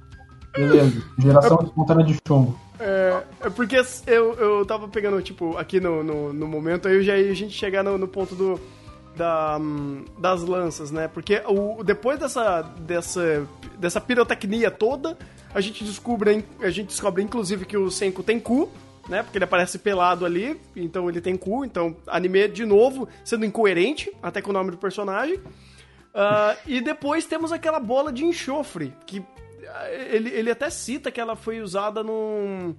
beleza. Geração espontânea de chumbo. É, é porque eu, eu tava pegando, tipo, aqui no, no, no momento, aí já a gente chegar no, no ponto do, da, hum, das lanças, né? Porque o, depois dessa, dessa, dessa pirotecnia toda, a gente descobre, a gente descobre inclusive que o Senko tem cu, né? Porque ele aparece pelado ali, então ele tem cu, então anime de novo sendo incoerente, até com o nome do personagem. Ah, e depois temos aquela bola de enxofre, que ah, ele, ele até cita que ela foi usada num,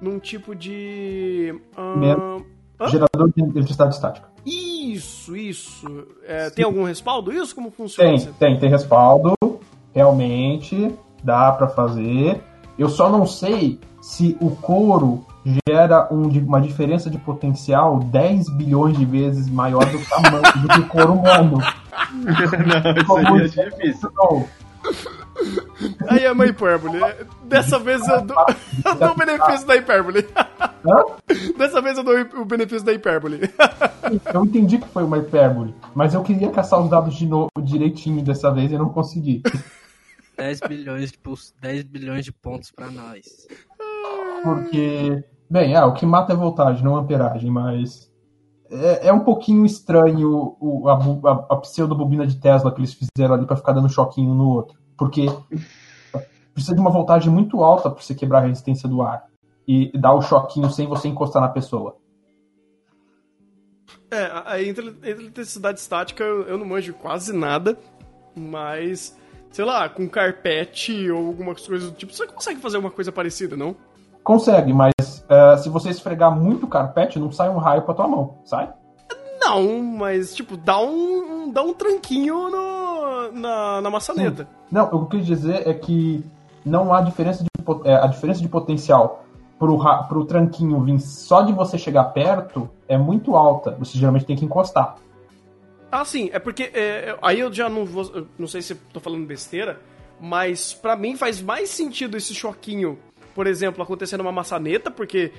num tipo de. ah, hã? Gerador de eletricidade estática. Isso, isso. É, tem algum respaldo isso? Como funciona? Tem, tem, tem respaldo. Realmente dá pra fazer. Eu só não sei se o couro gera um uma diferença de potencial 10 bilhões de vezes maior do tamanho do que o couro humano. (laughs) não, isso aí é difícil. Não, Aí é uma hipérbole. Dessa vez eu dou, (laughs) eu dou o benefício da hipérbole. Hã? Dessa vez eu dou o benefício da hipérbole. Eu entendi que foi uma hipérbole, mas eu queria caçar os dados de novo direitinho dessa vez e não consegui. (laughs) 10 bilhões de, pulso- 10 bilhões de pontos pra nós. Porque, bem, ah, o que mata é voltagem, não amperagem, mas é, é um pouquinho estranho o, a, a, a pseudobobina de Tesla que eles fizeram ali pra ficar dando choquinho no outro. Porque precisa de uma voltagem muito alta pra você quebrar a resistência do ar e dar o choquinho sem você encostar na pessoa. É, a a eletricidade estática eu eu não manjo quase nada, mas, sei lá, com carpete ou algumas coisas do tipo, você consegue fazer uma coisa parecida, não? Consegue, mas é, se você esfregar muito o carpete, não sai um raio pra tua mão, sai? Não, mas, tipo, dá um, dá um tranquinho no, na, na maçaneta. Não, o que eu quis dizer é que não há diferença de, é, a diferença de potencial pro, pro tranquinho vir só de você chegar perto é muito alta. Você geralmente tem que encostar. Ah, sim, é porque. é, é, aí eu já não vou. Não sei se tô falando besteira, mas pra mim faz mais sentido esse choquinho, por exemplo, acontecer numa maçaneta, porque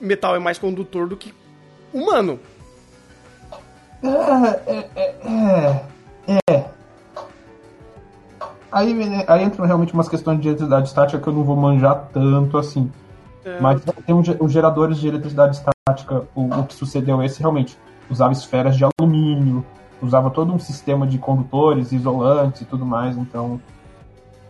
metal é mais condutor do que humano. É, é, é, é, é. Aí, aí entram realmente umas questões de eletricidade estática que eu não vou manjar tanto assim. É, Mas tem um os geradores de eletricidade estática, o, o que sucedeu esse realmente usava esferas de alumínio, usava todo um sistema de condutores, isolantes e tudo mais, então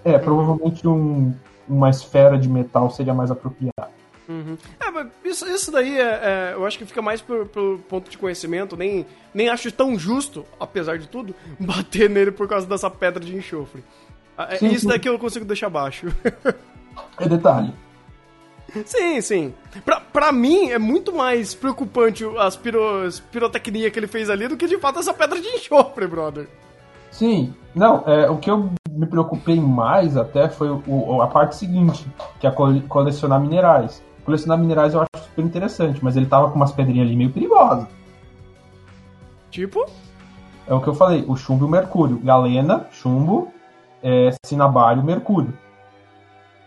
é, provavelmente um, uma esfera de metal seria mais apropriado. Uhum. É, mas isso, isso daí é, é, eu acho que fica mais pelo, pelo ponto de conhecimento, nem, nem acho tão justo, apesar de tudo, (laughs) bater nele por causa dessa pedra de enxofre. Ah, é Sim, isso sim. daqui eu consigo deixar baixo. É detalhe. (laughs) Sim, sim. Pra, pra mim, é muito mais preocupante as, piro, as pirotecnia que ele fez ali do que de fato essa pedra de enxofre, brother. Sim, não, é, o que eu me preocupei mais até foi o- a parte seguinte, que é cole- colecionar minerais. Colecionar minerais eu acho super interessante, mas ele tava com umas pedrinhas ali meio perigosas. Tipo, É o que eu falei, o chumbo e o mercúrio. Galena, chumbo, é, cinabário, mercúrio.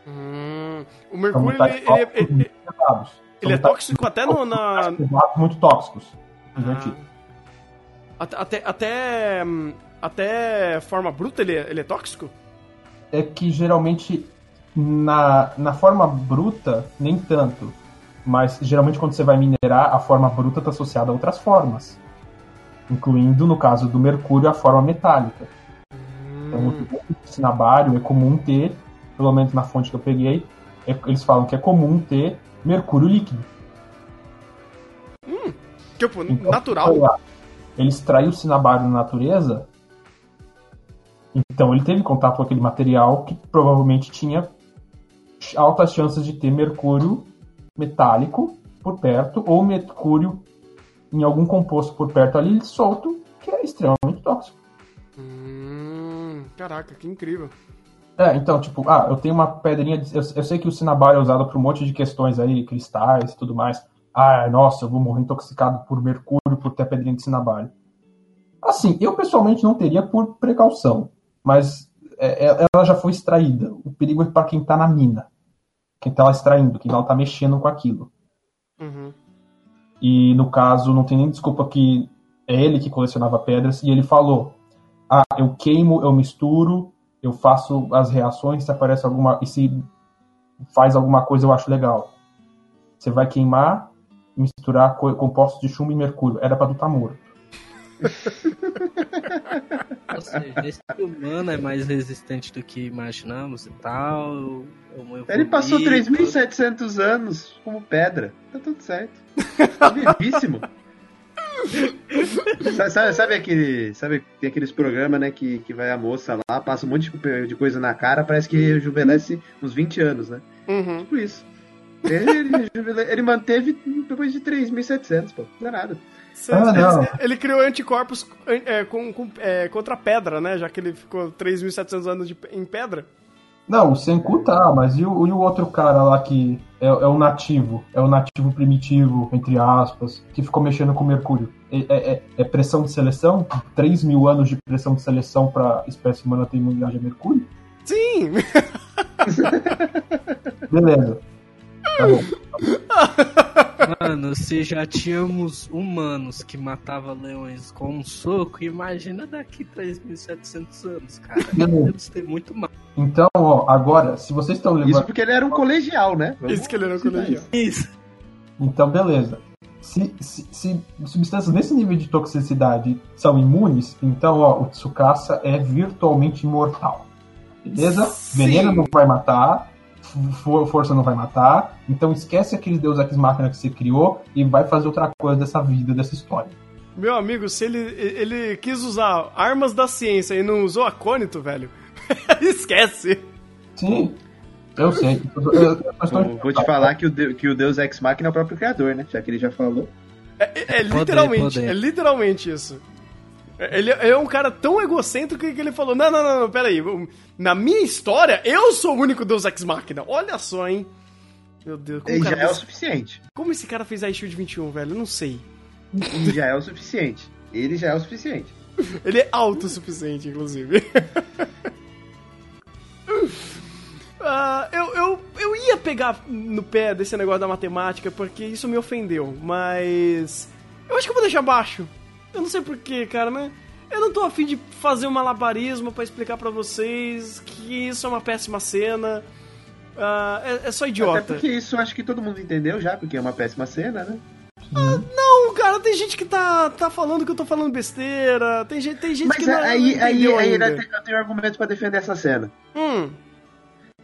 hum, o mercúrio, metais ele, ele, ele-. São ele é tóxico até no, na... muito tóxicos. Ah. Até, até, até, hum, até forma bruta ele é, ele é tóxico? é que geralmente na, na forma bruta, nem tanto. Mas geralmente quando você vai minerar, a forma bruta está associada a outras formas. Incluindo, no caso do mercúrio, a forma metálica. Então, Hum. o cinabário é comum ter, pelo menos na fonte que eu peguei, é- eles falam que é comum ter mercúrio líquido. Tipo, Então, natural. lá, Ele o cinabário na natureza, então ele teve contato com aquele material que provavelmente tinha altas chances de ter mercúrio metálico por perto ou mercúrio em algum composto por perto ali solto, que é extremamente tóxico. Hum, caraca, que incrível. É, então, tipo, ah, eu tenho uma pedrinha. De, eu, eu sei que o cinabário é usado para um monte de questões aí, cristais e tudo mais. Ah, nossa, eu vou morrer intoxicado por mercúrio por ter a pedrinha de cinabário. Assim, eu pessoalmente não teria por precaução, mas é, é- ela já foi extraída. O perigo é para quem tá na mina. Quem tá lá extraindo, quem lá tá mexendo com aquilo. Uhum. E no caso, não tem nem desculpa que é ele que colecionava pedras e ele falou: "Ah, eu queimo, eu misturo, eu faço as reações, se aparece alguma e se faz alguma coisa eu acho legal. Você vai queimar, misturar co- compostos de chumbo e mercúrio. Era tu estar morto. Ou seja, esse humano é mais resistente do que imaginamos e tal. Ele passou evoluí, 3.700 anos como pedra. Tá tudo certo. Tá vivíssimo. (laughs) sabe, sabe, sabe aquele. Sabe, tem aqueles programas, né, que, que vai a moça lá, passa um monte de, coisa na cara, parece que rejuvenesce uns 20 anos, né? Uhum. Tipo isso. Ele, ele, ele manteve depois de 3.700, pô. Não é nada. Ah, não. (laughs) Ele criou anticorpos é, com, com- é, contra pedra, né? Já que ele ficou 3.700 anos de- em pedra. Não, o Senku tá, mas e o, e o outro cara lá que é, é o nativo? É o nativo primitivo, entre aspas, que ficou mexendo com mercúrio. É, é- é- é pressão de seleção? 3 mil anos de pressão de seleção pra espécie humana ter imunidade a mercúrio? Sim! (laughs) Beleza. Tá bom. Mano, se já tínhamos humanos que matavam leões com um soco, imagina daqui 3.700 anos, cara. Devemos ter muito mais. Então, ó, agora, se vocês estão Isso levando. porque ele era um colegial, né? Vamos (laughs) Isso que ele era um colegial. Isso. Então, beleza. Se, se, se substâncias nesse nível de toxicidade são imunes, então, ó, o Tsukasa é virtualmente imortal. Beleza? Sim. Veneno não vai matar, força não vai matar, então esquece aquele Deus Ex Machina que você criou e vai fazer outra coisa dessa vida, dessa história. Meu amigo, se ele, ele quis usar armas da ciência e não usou acônito, velho, (laughs) esquece. Sim, eu sei. Eu, eu- eu Vou, vou te falar que o, de- que o Deus Ex Machina é o próprio criador, né? Já que ele já falou. É, é- é Poder, literalmente, poder. é literalmente isso. Ele é um cara tão egocêntrico que ele falou: Não, não, não, não, peraí. Na minha história, eu sou o único Deus Ex Machina. Olha só, hein? Meu Deus, como, E já é o suficiente. como esse cara fez a Shield 21, velho? Eu não sei. E já é o suficiente. Ele já é o suficiente. (laughs) Ele é autossuficiente, inclusive. (laughs) Ah, eu, eu, eu ia pegar no pé desse negócio da matemática porque isso me ofendeu, mas. Eu acho que eu vou deixar baixo. Eu não sei porquê, cara, mas. Eu não tô afim de fazer um malabarismo pra explicar pra vocês que isso é uma péssima cena. Ah, é, é só Até idiota. porque isso acho que todo mundo entendeu já, porque é uma péssima cena, né? Não, cara, tem gente que tá, tá falando que eu tô falando besteira. Tem gente, tem gente Mas que não, aí, não aí, entendeu aí ainda. eu tenho- argumento pra defender essa cena. Hum.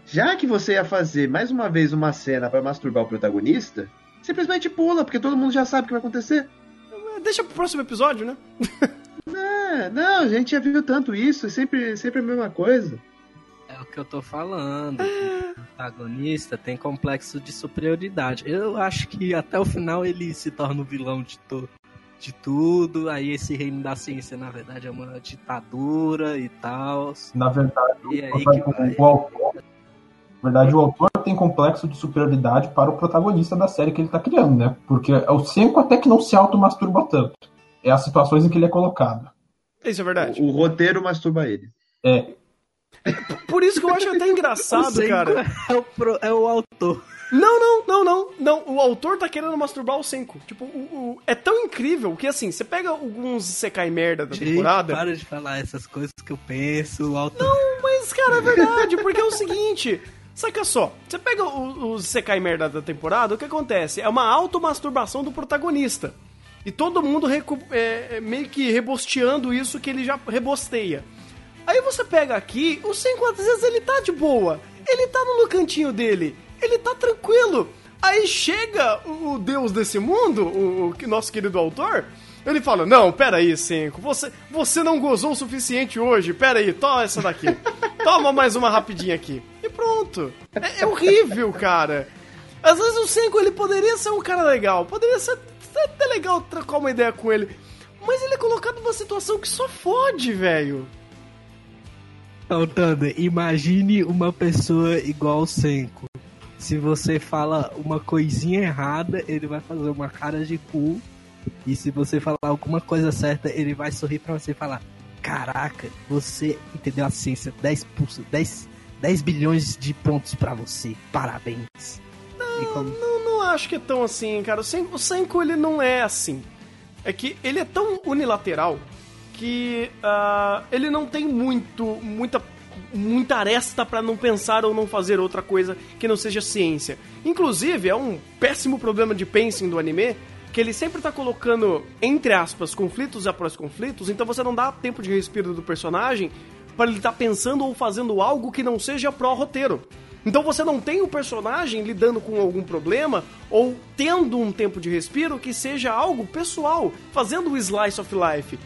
Já que você ia fazer mais uma vez uma cena pra masturbar o protagonista, simplesmente pula, porque todo mundo já sabe o que vai acontecer. Deixa pro próximo episódio, né? (laughs) É, não, a gente já viu tanto isso, é sempre, sempre a mesma coisa. É É o que eu tô falando. O protagonista tem complexo de superioridade. Eu acho que até o final ele se torna o vilão de, to de tudo. Aí esse reino da ciência, na verdade, é uma ditadura e tal. Na verdade, E aí que o- vai. o autor, na verdade, o autor tem complexo de superioridade para o protagonista da série que ele tá criando, né? Porque o Senko até que não se automasturba tanto. É as situações em que ele é colocado. Isso é verdade. O, o roteiro masturba ele. É, Por isso que eu acho até (laughs) engraçado, cara. É o, pro- é o autor. Não, não, não, não, não. O autor tá querendo masturbar o Senko. Tipo, o, o- é tão incrível que assim, você pega alguns Sekai merda da Gente, temporada. para de falar essas coisas que eu penso. O autor. Mas, cara, é verdade, porque é o seguinte. Saca só, você pega o- os Sekai merda da temporada, o que acontece? É uma automasturbação do protagonista. E todo mundo é, é, meio que rebosteando isso que ele já rebosteia. Aí você pega aqui, o Senko às vezes ele tá de boa. Ele tá no cantinho dele. Ele tá tranquilo. Aí chega o, o deus desse mundo, o, o que- nosso querido autor, ele fala: Não, pera aí, Senko, você, você não gozou o suficiente hoje. Pera aí, toma essa daqui. (laughs) Toma mais uma rapidinha aqui. É, é horrível, cara. Às vezes o Senko ele poderia ser um cara legal, poderia ser, até legal trocar uma ideia com ele. Mas ele é colocado numa situação que só fode, velho. Então, imagine uma pessoa igual o Senko. Se você fala uma coisinha errada, ele vai fazer uma cara de cu. E se você falar alguma coisa certa, ele vai sorrir pra você e falar: Caraca, você entendeu a ciência, 10, pulso, 10, 10 bilhões de pontos pra você. Parabéns. E como- Não, não acho que é tão assim, cara. O Senko, o Senko, ele não é assim. É que ele é tão unilateral que ah, ele não tem muito, muita, muita aresta pra não pensar ou não fazer outra coisa que não seja ciência. Inclusive, é um péssimo problema de pacing do anime que ele sempre tá colocando, entre aspas, conflitos após conflitos, então você não dá tempo de respiro do personagem para ele estar pensando ou fazendo algo que não seja pró-roteiro. Então você não tem o personagem lidando com algum problema ou tendo um tempo de respiro que seja algo pessoal, fazendo o slice of life.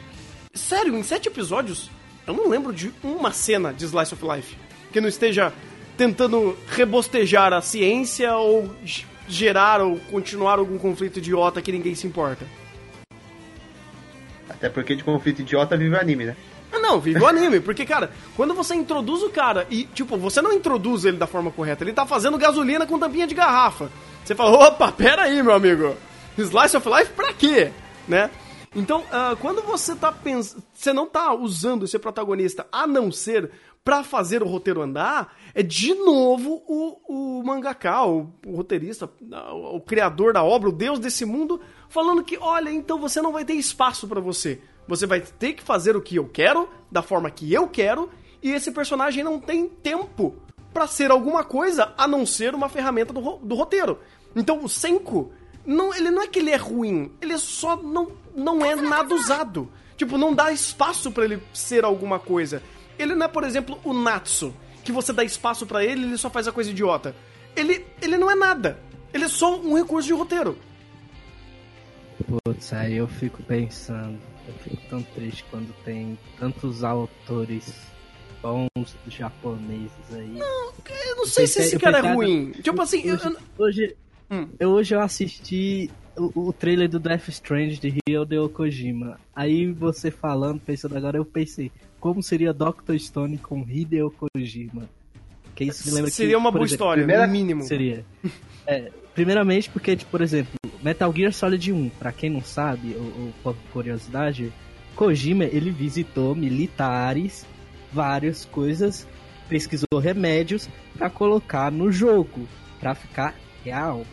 Sério, em sete episódios, eu não lembro de uma cena de slice of life que não esteja tentando rebostejar a ciência ou gerar ou continuar algum conflito idiota que ninguém se importa. Até porque de conflito idiota vive o anime, né? Não, vive o anime, porque, cara, quando você introduz o cara e, tipo, você não introduz ele da forma correta, ele tá fazendo gasolina com tampinha de garrafa. Você fala, opa, pera aí, meu amigo. Slice of Life pra quê? Né? Então, ah, quando você tá pensando. Você não tá usando esse protagonista a não ser pra fazer o roteiro andar, é de novo o, o mangaka, o, o roteirista, o, o criador da obra, o deus desse mundo, falando que, olha, então você não vai ter espaço pra você. Você vai ter que fazer o que eu quero, da forma que eu quero, e esse personagem não tem tempo pra ser alguma coisa a não ser uma ferramenta do, do roteiro. Então o Senko, não, ele não é que ele é ruim, ele só não, não é nada usado. Tipo, não dá espaço pra ele ser alguma coisa. Ele não é, por exemplo, o Natsu, que você dá espaço pra ele ele só faz a coisa idiota. Ele, ele não é nada. Ele é só um recurso de roteiro. Putz, aí eu fico pensando. Eu fico tão triste quando tem tantos autores bons japoneses aí. Eu não sei se pensei- esse eu cara é ruim. Tipo assim, eu- Hoje, eu- hoje, Hum. eu, hoje eu assisti o, o trailer do Death Strange de Hideo Kojima. Aí você falando, pensando agora, eu pensei, como seria Doctor Stone com Hideo Kojima? Que isso me lembra que, seria uma por boa exemplo, história, no mínimo. Seria. (laughs) É, primeiramente porque, tipo, por exemplo, Metal Gear Solid 1, pra quem não sabe, ou, ou por curiosidade, Kojima, ele visitou militares, várias coisas, pesquisou remédios pra colocar no jogo, pra ficar real.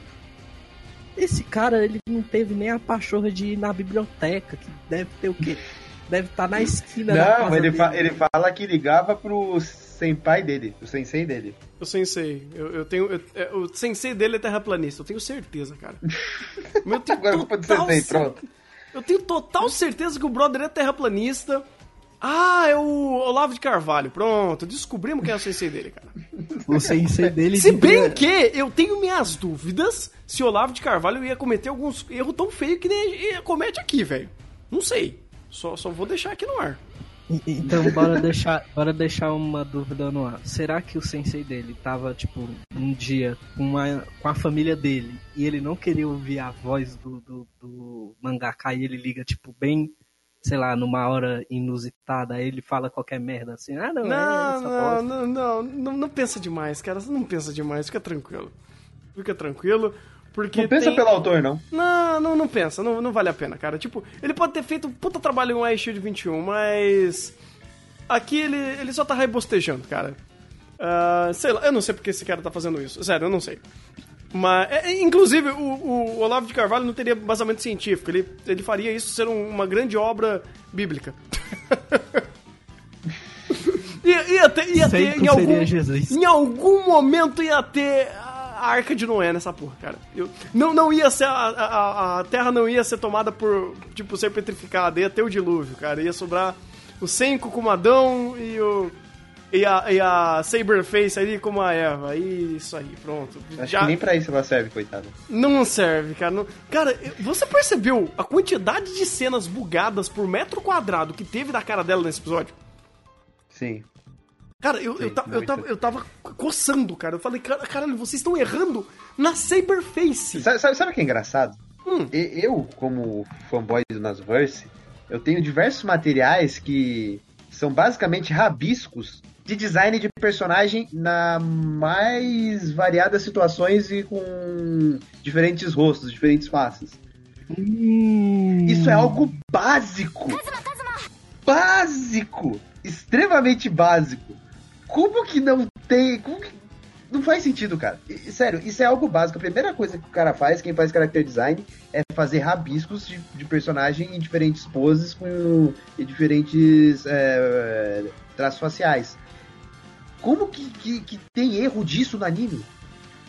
Esse cara, ele não teve nem a pachorra de ir na biblioteca, que deve ter o quê? Deve estar na esquina da Não, casa ele, fa- ele fala que ligava pro senpai dele, o sensei dele. O sensei. Eu, eu tenho. eu- é, o sensei dele é terraplanista, eu tenho certeza, cara. (laughs) Mas eu tenho Agora culpa do total sensei, cer- pronto. Eu tenho total certeza que o brother é terraplanista. Ah, é o Olavo de Carvalho. Pronto, descobrimos quem é o sensei dele, cara. O sensei dele... Se bem que eu tenho minhas dúvidas se o Olavo de Carvalho ia cometer alguns erros tão feios que nem comete aqui, velho. Não sei. Só, só vou deixar aqui no ar. Então, bora deixar, bora deixar uma dúvida no ar. Será que o sensei dele tava, tipo, um dia com, uma, com a família dele e ele não queria ouvir a voz do, do, do mangaka e ele liga, tipo, bem, sei lá, numa hora inusitada, aí ele fala qualquer merda assim, ah, não, é Não, não, não, não, não, não pensa demais, cara. Você não pensa demais, fica tranquilo. Fica tranquilo, porque Não pensa tem... pelo autor, não. Não, não, não pensa, não, não vale a pena, cara. Tipo, ele pode ter feito um puta trabalho em iShield 21, mas. Aqui ele, ele só tá rebostejando, cara. Ah, sei lá, eu não sei porque esse cara tá fazendo isso. Sério, eu não sei. Mas, é, é, inclusive, o, o Olavo de Carvalho não teria basamento científico. Ele, ele faria isso ser um- uma grande obra bíblica. ia, ia ter, ia ter em algum, seria Jesus. em algum momento ia ter a arca de Noé nessa porra, cara. Eu, não, não ia ser. A, a, a terra não ia ser tomada por. Tipo, ser petrificada. Ia ter o dilúvio, cara. Ia sobrar o Senko como Adão e o. E a, e a Saberface ali como a Eva. E isso aí, pronto. Acho Já que nem pra isso ela serve, coitada. não serve, cara. Não- Cara, você percebeu a quantidade de cenas bugadas por metro quadrado que teve da cara dela nesse episódio? Sim. Cara, eu, eu, Sim, ta- eu, tava, eu tava coçando, cara. Eu falei, cara, caralho, vocês estão errando na Saberface. Sabe, sabe, sabe o que é engraçado? Hum. Eu, como fanboy do Nasverse, eu tenho diversos materiais que são basicamente rabiscos de design de personagem na mais variadas situações e com diferentes rostos, diferentes faces. Isso é algo básico. Básico! Extremamente básico. Como que não tem. Como que- Não faz sentido, cara. Sério, isso é algo básico. A primeira coisa que o cara faz, quem faz character design, é fazer rabiscos de, de personagem em diferentes poses com e diferentes é, traços faciais. Como que, que, que tem erro disso no anime?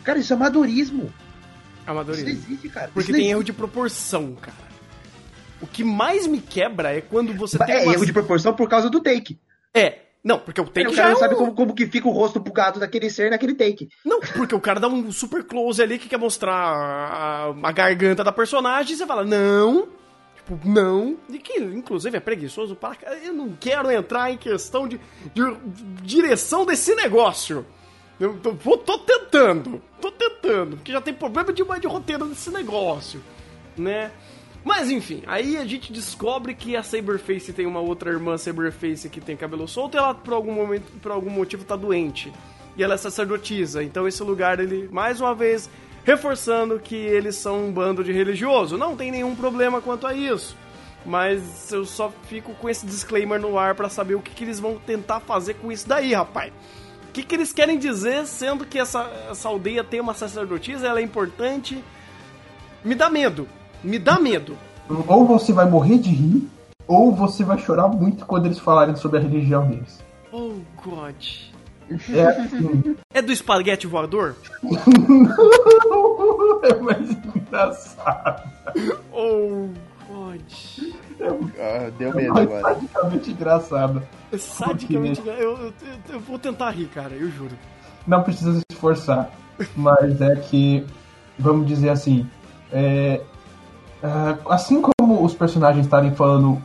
Cara, isso é amadorismo. Isso Amadorismo. existe, cara. Porque Isso tem erro de proporção, cara. O que mais me quebra é quando você existe. tem É uma... erro de proporção por causa do take. É, não, porque o take o já cara é não sabe um- como, como que fica o rosto bugado daquele ser naquele take. Não, porque o cara dá um super close ali que quer mostrar a, a garganta da personagem e você fala, não. Tipo, não. E que, inclusive, é preguiçoso para. Eu não quero entrar em questão de, de- direção desse negócio. Eu tô, tô tentando. Tô tentando. Porque já tem problema demais de roteiro nesse negócio. Né? Mas enfim, aí a gente descobre que a Saberface tem uma outra irmã Saberface que tem cabelo solto e ela por algum momento, por algum motivo tá doente. E ela é sacerdotisa. Então esse lugar ele mais uma vez reforçando que eles são um bando de religioso. Não tem nenhum problema quanto a isso. Mas eu só fico com esse disclaimer no ar pra saber o que, que eles vão tentar fazer com isso daí, rapaz. O que, que eles querem dizer, sendo que essa, essa aldeia tem uma sacerdotisa, ela é importante. Me dá medo. Me dá medo. Ou você vai morrer de rir, ou você vai chorar muito quando eles falarem sobre a religião deles. Oh, God. É assim. É do espaguete voador? (laughs) é mais engraçado. Oh, God. Ah, deu É medo mais agora. sadicamente engraçado. É Sadicamente. Eu, eu, eu- eu vou tentar rir, cara, eu juro. Não precisa se esforçar. Mas é que, vamos dizer assim, é, ah, assim como os personagens estarem falando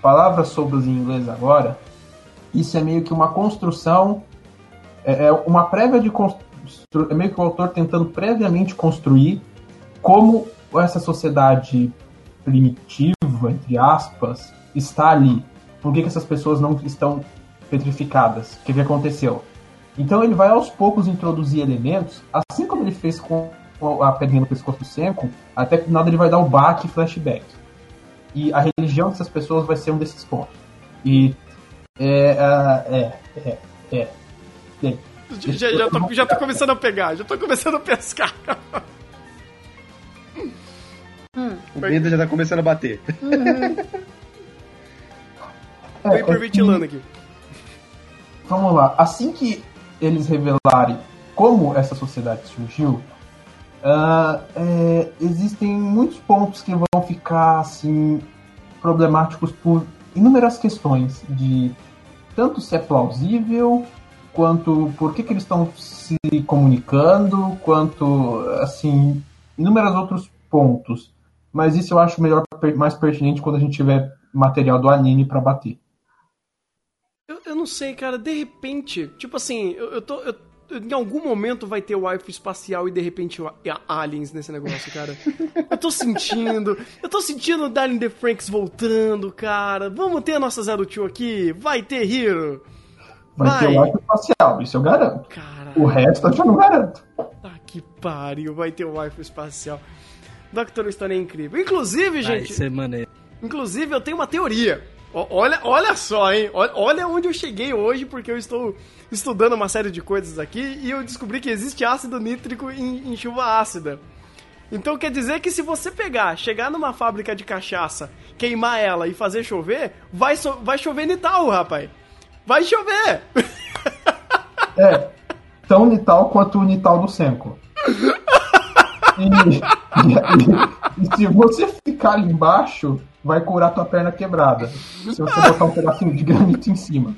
palavras soltas em inglês agora, isso é meio que uma construção, é, é uma prévia de constru... é meio que o autor tentando previamente construir como essa sociedade primitiva, entre aspas, está ali. Por que, que essas pessoas não estão petrificadas? O que, que aconteceu? Então ele vai aos poucos introduzir elementos, assim como ele fez com a pedrinha no pescoço do Senko, até que do nada ele vai dar o baque e flashback. E a religião dessas pessoas vai ser um desses pontos. E é, é, é, é, é. Já, já, tô, já tô começando a pegar, já tô começando a pescar. O medo já tá começando a bater. Tô é, é hiperventilando aqui. Vamos lá. Assim que eles revelarem como essa sociedade surgiu, ah, é, existem muitos pontos que vão ficar assim problemáticos por inúmeras questões de tanto se é plausível quanto por que, que eles estão se comunicando, quanto assim inúmeros outros pontos. Mas isso eu acho melhor, mais pertinente quando a gente tiver material do anime para bater. eu não sei, cara, de repente, tipo assim, eu, eu tô. Eu, em algum momento vai ter wifi espacial e de repente aliens nesse negócio, cara. Eu tô sentindo. Eu tô sentindo o Darling the Franks voltando, cara. Vamos ter a nossa Zero Two aqui? Vai ter Hero. Vai, vai. ter wifi espacial, isso eu garanto. Caralho. O resto eu já não garanto. Ah, que pariu, vai ter wifi espacial. Doctor Stone é incrível. Inclusive, gente. Vai ser maneiro. Inclusive, eu tenho uma teoria. Olha, olha só, hein? Olha onde eu cheguei hoje, porque eu estou estudando uma série de coisas aqui e eu descobri que existe ácido nítrico em, em chuva ácida. Então quer dizer que se você pegar, chegar numa fábrica de cachaça, queimar ela e fazer chover, vai, so, vai chover nital, rapaz. Vai chover! É, tão nital quanto o nital do Senko. E, e, e, e se você ficar ali embaixo, vai curar tua perna quebrada. Se você botar um pedacinho de granito em cima.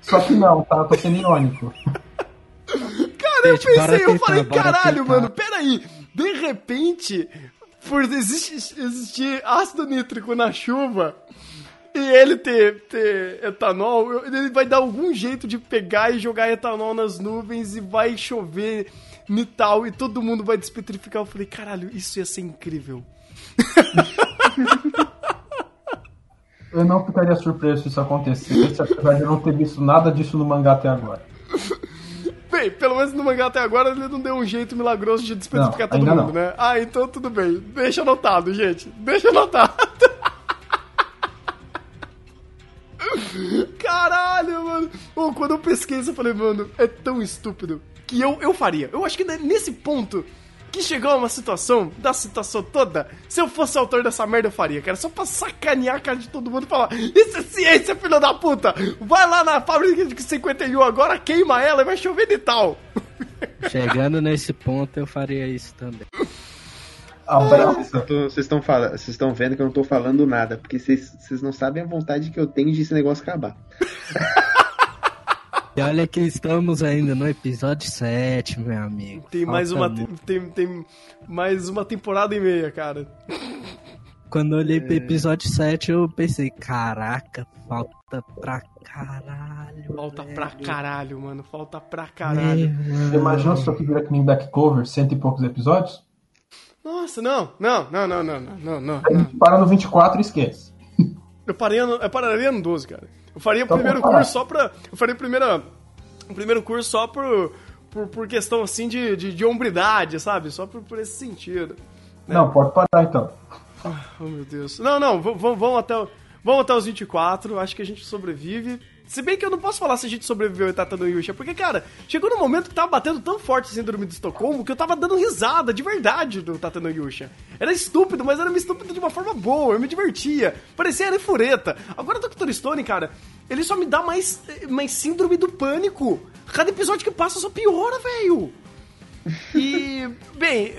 Só que não, tá? Eu tô sendo irônico. Cara, eu pensei, eu falei, caralho, mano, peraí. De repente, por existir, existir ácido nítrico na chuva e ele ter, ter etanol, ele vai dar algum jeito de pegar e jogar etanol nas nuvens e vai chover nital e todo mundo vai despetrificar. Eu falei, caralho, isso ia ser incrível. (laughs) Eu não ficaria surpreso se isso acontecesse, apesar de eu não ter visto nada disso no mangá até agora. Bem, pelo menos no mangá até agora ele não deu um jeito milagroso de despetrificar todo mundo, não. né? Ah, então tudo bem. Deixa anotado, gente. Deixa anotado. Caralho, mano. Oh, quando eu pesquei isso, eu falei, mano, é tão estúpido que eu, eu faria. Eu acho que nesse ponto que chegou a uma situação, da situação toda, se eu fosse autor dessa merda, eu faria, cara. Só pra sacanear a cara de todo mundo e falar: Isso é ciência, filho da puta! Vai lá na fábrica de 51 agora, queima ela e vai chover de tal. (laughs) Chegando nesse ponto, eu faria isso também. Abraço. Vocês estão falando, vocês estão vendo que eu não tô falando nada, porque vocês não sabem a vontade que eu tenho de esse negócio acabar. (laughs) E olha que estamos ainda no episódio 7, meu amigo. Tem mais, uma, tem, tem mais uma temporada e meia, cara. Quando eu olhei é... pro episódio 7, eu pensei, caraca, falta pra caralho. Falta velho. pra caralho, mano. Falta pra caralho. Você imagina só que vira que nem back cover, cento e poucos episódios? Nossa, não, não, não, não, não, não, não. A gente para no 24 e esquece. Eu, parei eu pararia no 12, cara. Eu faria o então, primeiro curso só pra. Eu faria o primeiro, o primeiro curso só por, por, por questão assim de, de, de hombridade, sabe? Só por, por esse sentido. Né? Não, pode parar então. Oh, meu Deus. Não, não, vamos até, vamos até os 24. Acho que a gente sobrevive. Se bem que eu não posso falar se a gente sobreviveu em Tata no Yusha, porque, cara, chegou no momento que tava batendo tão forte a síndrome de Estocolmo que eu tava dando risada de verdade do Tata no Yusha. Era estúpido, mas era estúpido de uma forma boa, eu me divertia. Parecia era fureta. Agora Dr. Stone, cara, ele só me dá mais, mais síndrome do pânico. Cada episódio que passa só piora, velho. E, bem,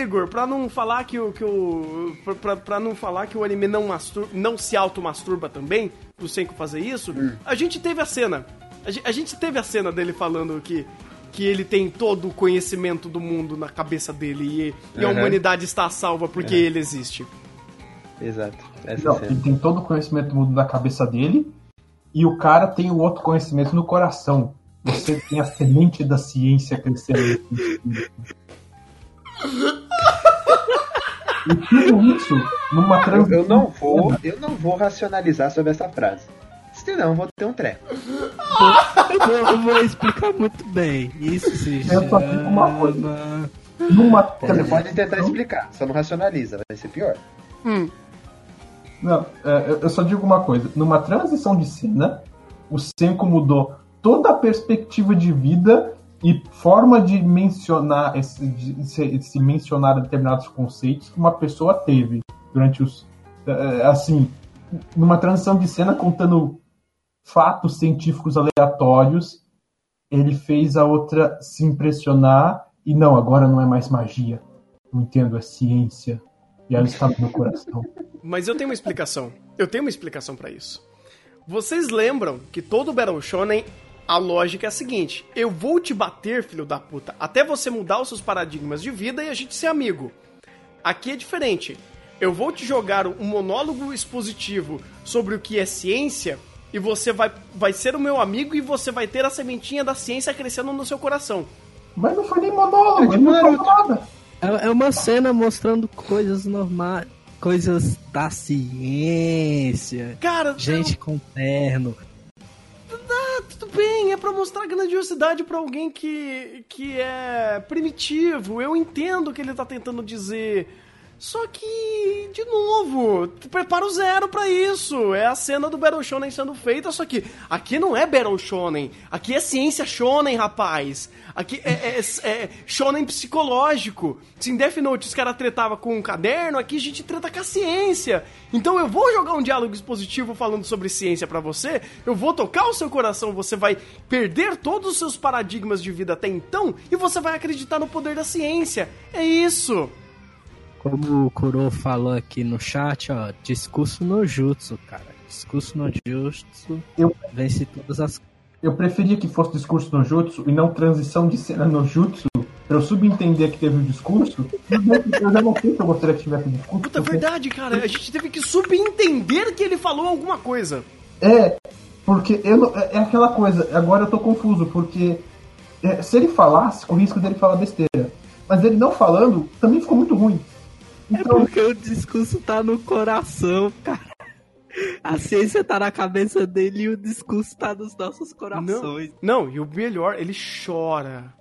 Igor, pra não falar que o. Que o pra, pra não falar que o anime não, mastur, não se automasturba também, o Senko fazer isso, hum. a gente teve a cena. A, a gente teve a cena dele falando que, que ele tem todo o conhecimento do mundo na cabeça dele e, e a humanidade está salva porque ele existe. Exato. Essa não, ele tem todo o conhecimento do mundo na cabeça dele e o cara tem o outro conhecimento no coração. Você tem a semente da ciência crescendo. E tudo isso numa transição. Eu não vou, eu não vou racionalizar sobre essa frase. Senão eu vou ter um treco. Eu vou explicar muito bem. Isso se Eu só digo uma coisa. Numa Você pode tentar explicar, só não racionaliza, vai ser pior. Hum. Não, é, eu só digo uma coisa. Numa transição de cena, o Senko mudou toda a perspectiva de vida e forma de mencionar esse, de se, se mencionar determinados conceitos que uma pessoa teve durante os eh, assim numa transição de cena contando fatos científicos aleatórios ele fez a outra se impressionar e não agora não é mais magia. Não entendo é ciência. E ela está no meu coração. (laughs) Mas eu tenho uma explicação. Eu tenho uma explicação para isso. Vocês lembram que todo Battle Shonen a lógica é a seguinte: eu vou te bater, filho da puta, até você mudar os seus paradigmas de vida e a gente ser amigo. Aqui é diferente. Eu vou te jogar um monólogo expositivo sobre o que é ciência E você vai, vai ser o meu amigo e você vai ter a sementinha da ciência crescendo no seu coração. Mas não foi nem monólogo, ele não falou nada. É é uma cena mostrando coisas normais, coisas da ciência, Cara, gente com terno. Bem, é pra mostrar grandiosidade pra alguém que, que é primitivo. Eu entendo o que ele tá tentando dizer. Só que, de novo, prepara o zero pra isso. É a cena do Battle Shonen sendo feita, só que aqui não é Battle Shonen. Aqui é ciência Shonen, rapaz. Aqui é, é, é Shonen psicológico. Se em Death Note os caras tretavam com um caderno, aqui a gente treta com a ciência. Então eu vou jogar um diálogo expositivo falando sobre ciência pra você, eu vou tocar o seu coração, você vai perder todos os seus paradigmas de vida até então e você vai acreditar no poder da ciência. É isso. Como o Kuro falou aqui no chat, ó, discurso no jutsu, cara. Discurso no jutsu Eu- vence todas as Eu preferia que fosse discurso no jutsu e não transição de cena no jutsu, pra eu subentender que teve o discurso. Eu já não sei se eu gostaria que tivesse o discurso. Puta, é porque- verdade, cara. A gente teve que subentender que ele falou alguma coisa. É, porque eu não- é é aquela coisa, agora eu tô confuso, porque é, se ele falasse, com o risco dele falar besteira. Mas ele não falando, também ficou muito ruim. É porque o discurso tá no coração, cara. A ciência tá na cabeça dele e o discurso tá nos nossos corações. Não, e o melhor, ele chora.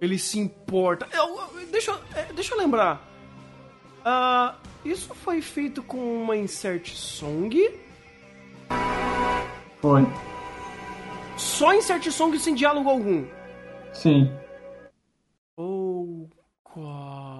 Ele se importa. Eu- eu- deixa, eu- é, deixa eu lembrar. Ah, isso foi feito com uma insert song? foi. Só insert song sem diálogo algum. Sim. Oh, God.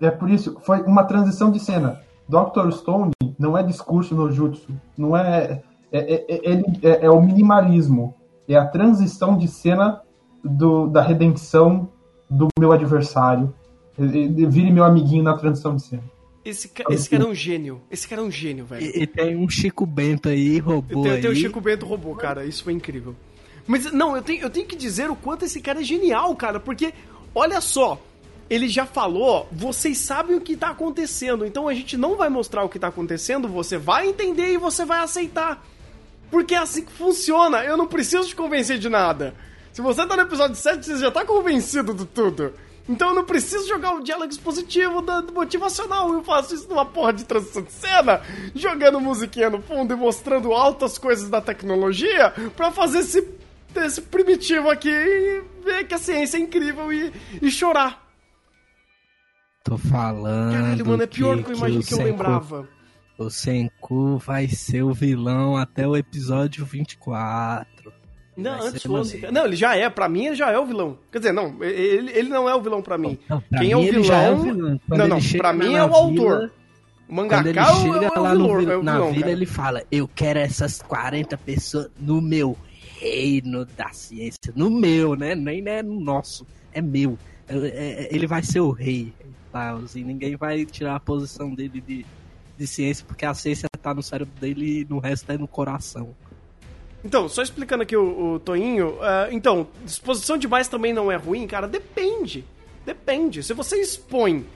É por isso, foi uma transição de cena. Dr. Stone não é discurso no jutsu, não é. É, é, é- ele- é- é o minimalismo. É a transição de cena do, da redenção do meu adversário. Vire meu amiguinho na transição de cena. Esse, ca- esse cara é um gênio. Esse cara é um gênio, velho. E, e tem um Chico Bento aí, robô Tem, aí. tem o Chico Bento robô, cara. Isso foi incrível. Mas, não, eu tenho, eu tenho que dizer o quanto esse cara é genial, cara. Porque, olha só. Ele já falou, vocês sabem o que tá acontecendo. Então a gente não vai mostrar o que tá acontecendo. Você vai entender e você vai aceitar. Porque é assim que funciona. Eu não preciso te convencer de nada. Se você tá no episódio 7, você já tá convencido de tudo. Então eu não preciso jogar o diálogo expositivo do motivacional. Eu faço isso numa porra de transição de cena, jogando musiquinha no fundo e mostrando altas coisas da tecnologia pra fazer esse, esse primitivo aqui e ver que a ciência é incrível e, e chorar. Tô falando. Caralho, mano, é pior do que eu o imaginei que eu Senku- lembrava. O Senku vai ser o vilão até o episódio 24. Não, Vai antes fosse. Não, ele já é. Pra mim, ele já é o vilão. Quer dizer, não, ele, ele não é o vilão pra mim. Não, pra Quem é mim o ele já é o vilão- vilão. Não, não, pra mim é o autor. vila- O Quando mangaka ele é o, chega é o lá no vilão, vil- é o na vilão, vila, cara. ele fala: Eu quero essas 40 pessoas no meu reino da ciência. No meu, né? Nem é no nosso. É meu. É- é- Ele vai ser o rei. Tal, e ninguém vai tirar a posição dele de, de ciência, porque a ciência tá no cérebro dele e no resto é no coração. Então, só explicando aqui o, o Toinho. ah, então, disposição demais também não é ruim, cara? Depende. Depende. Se você expõe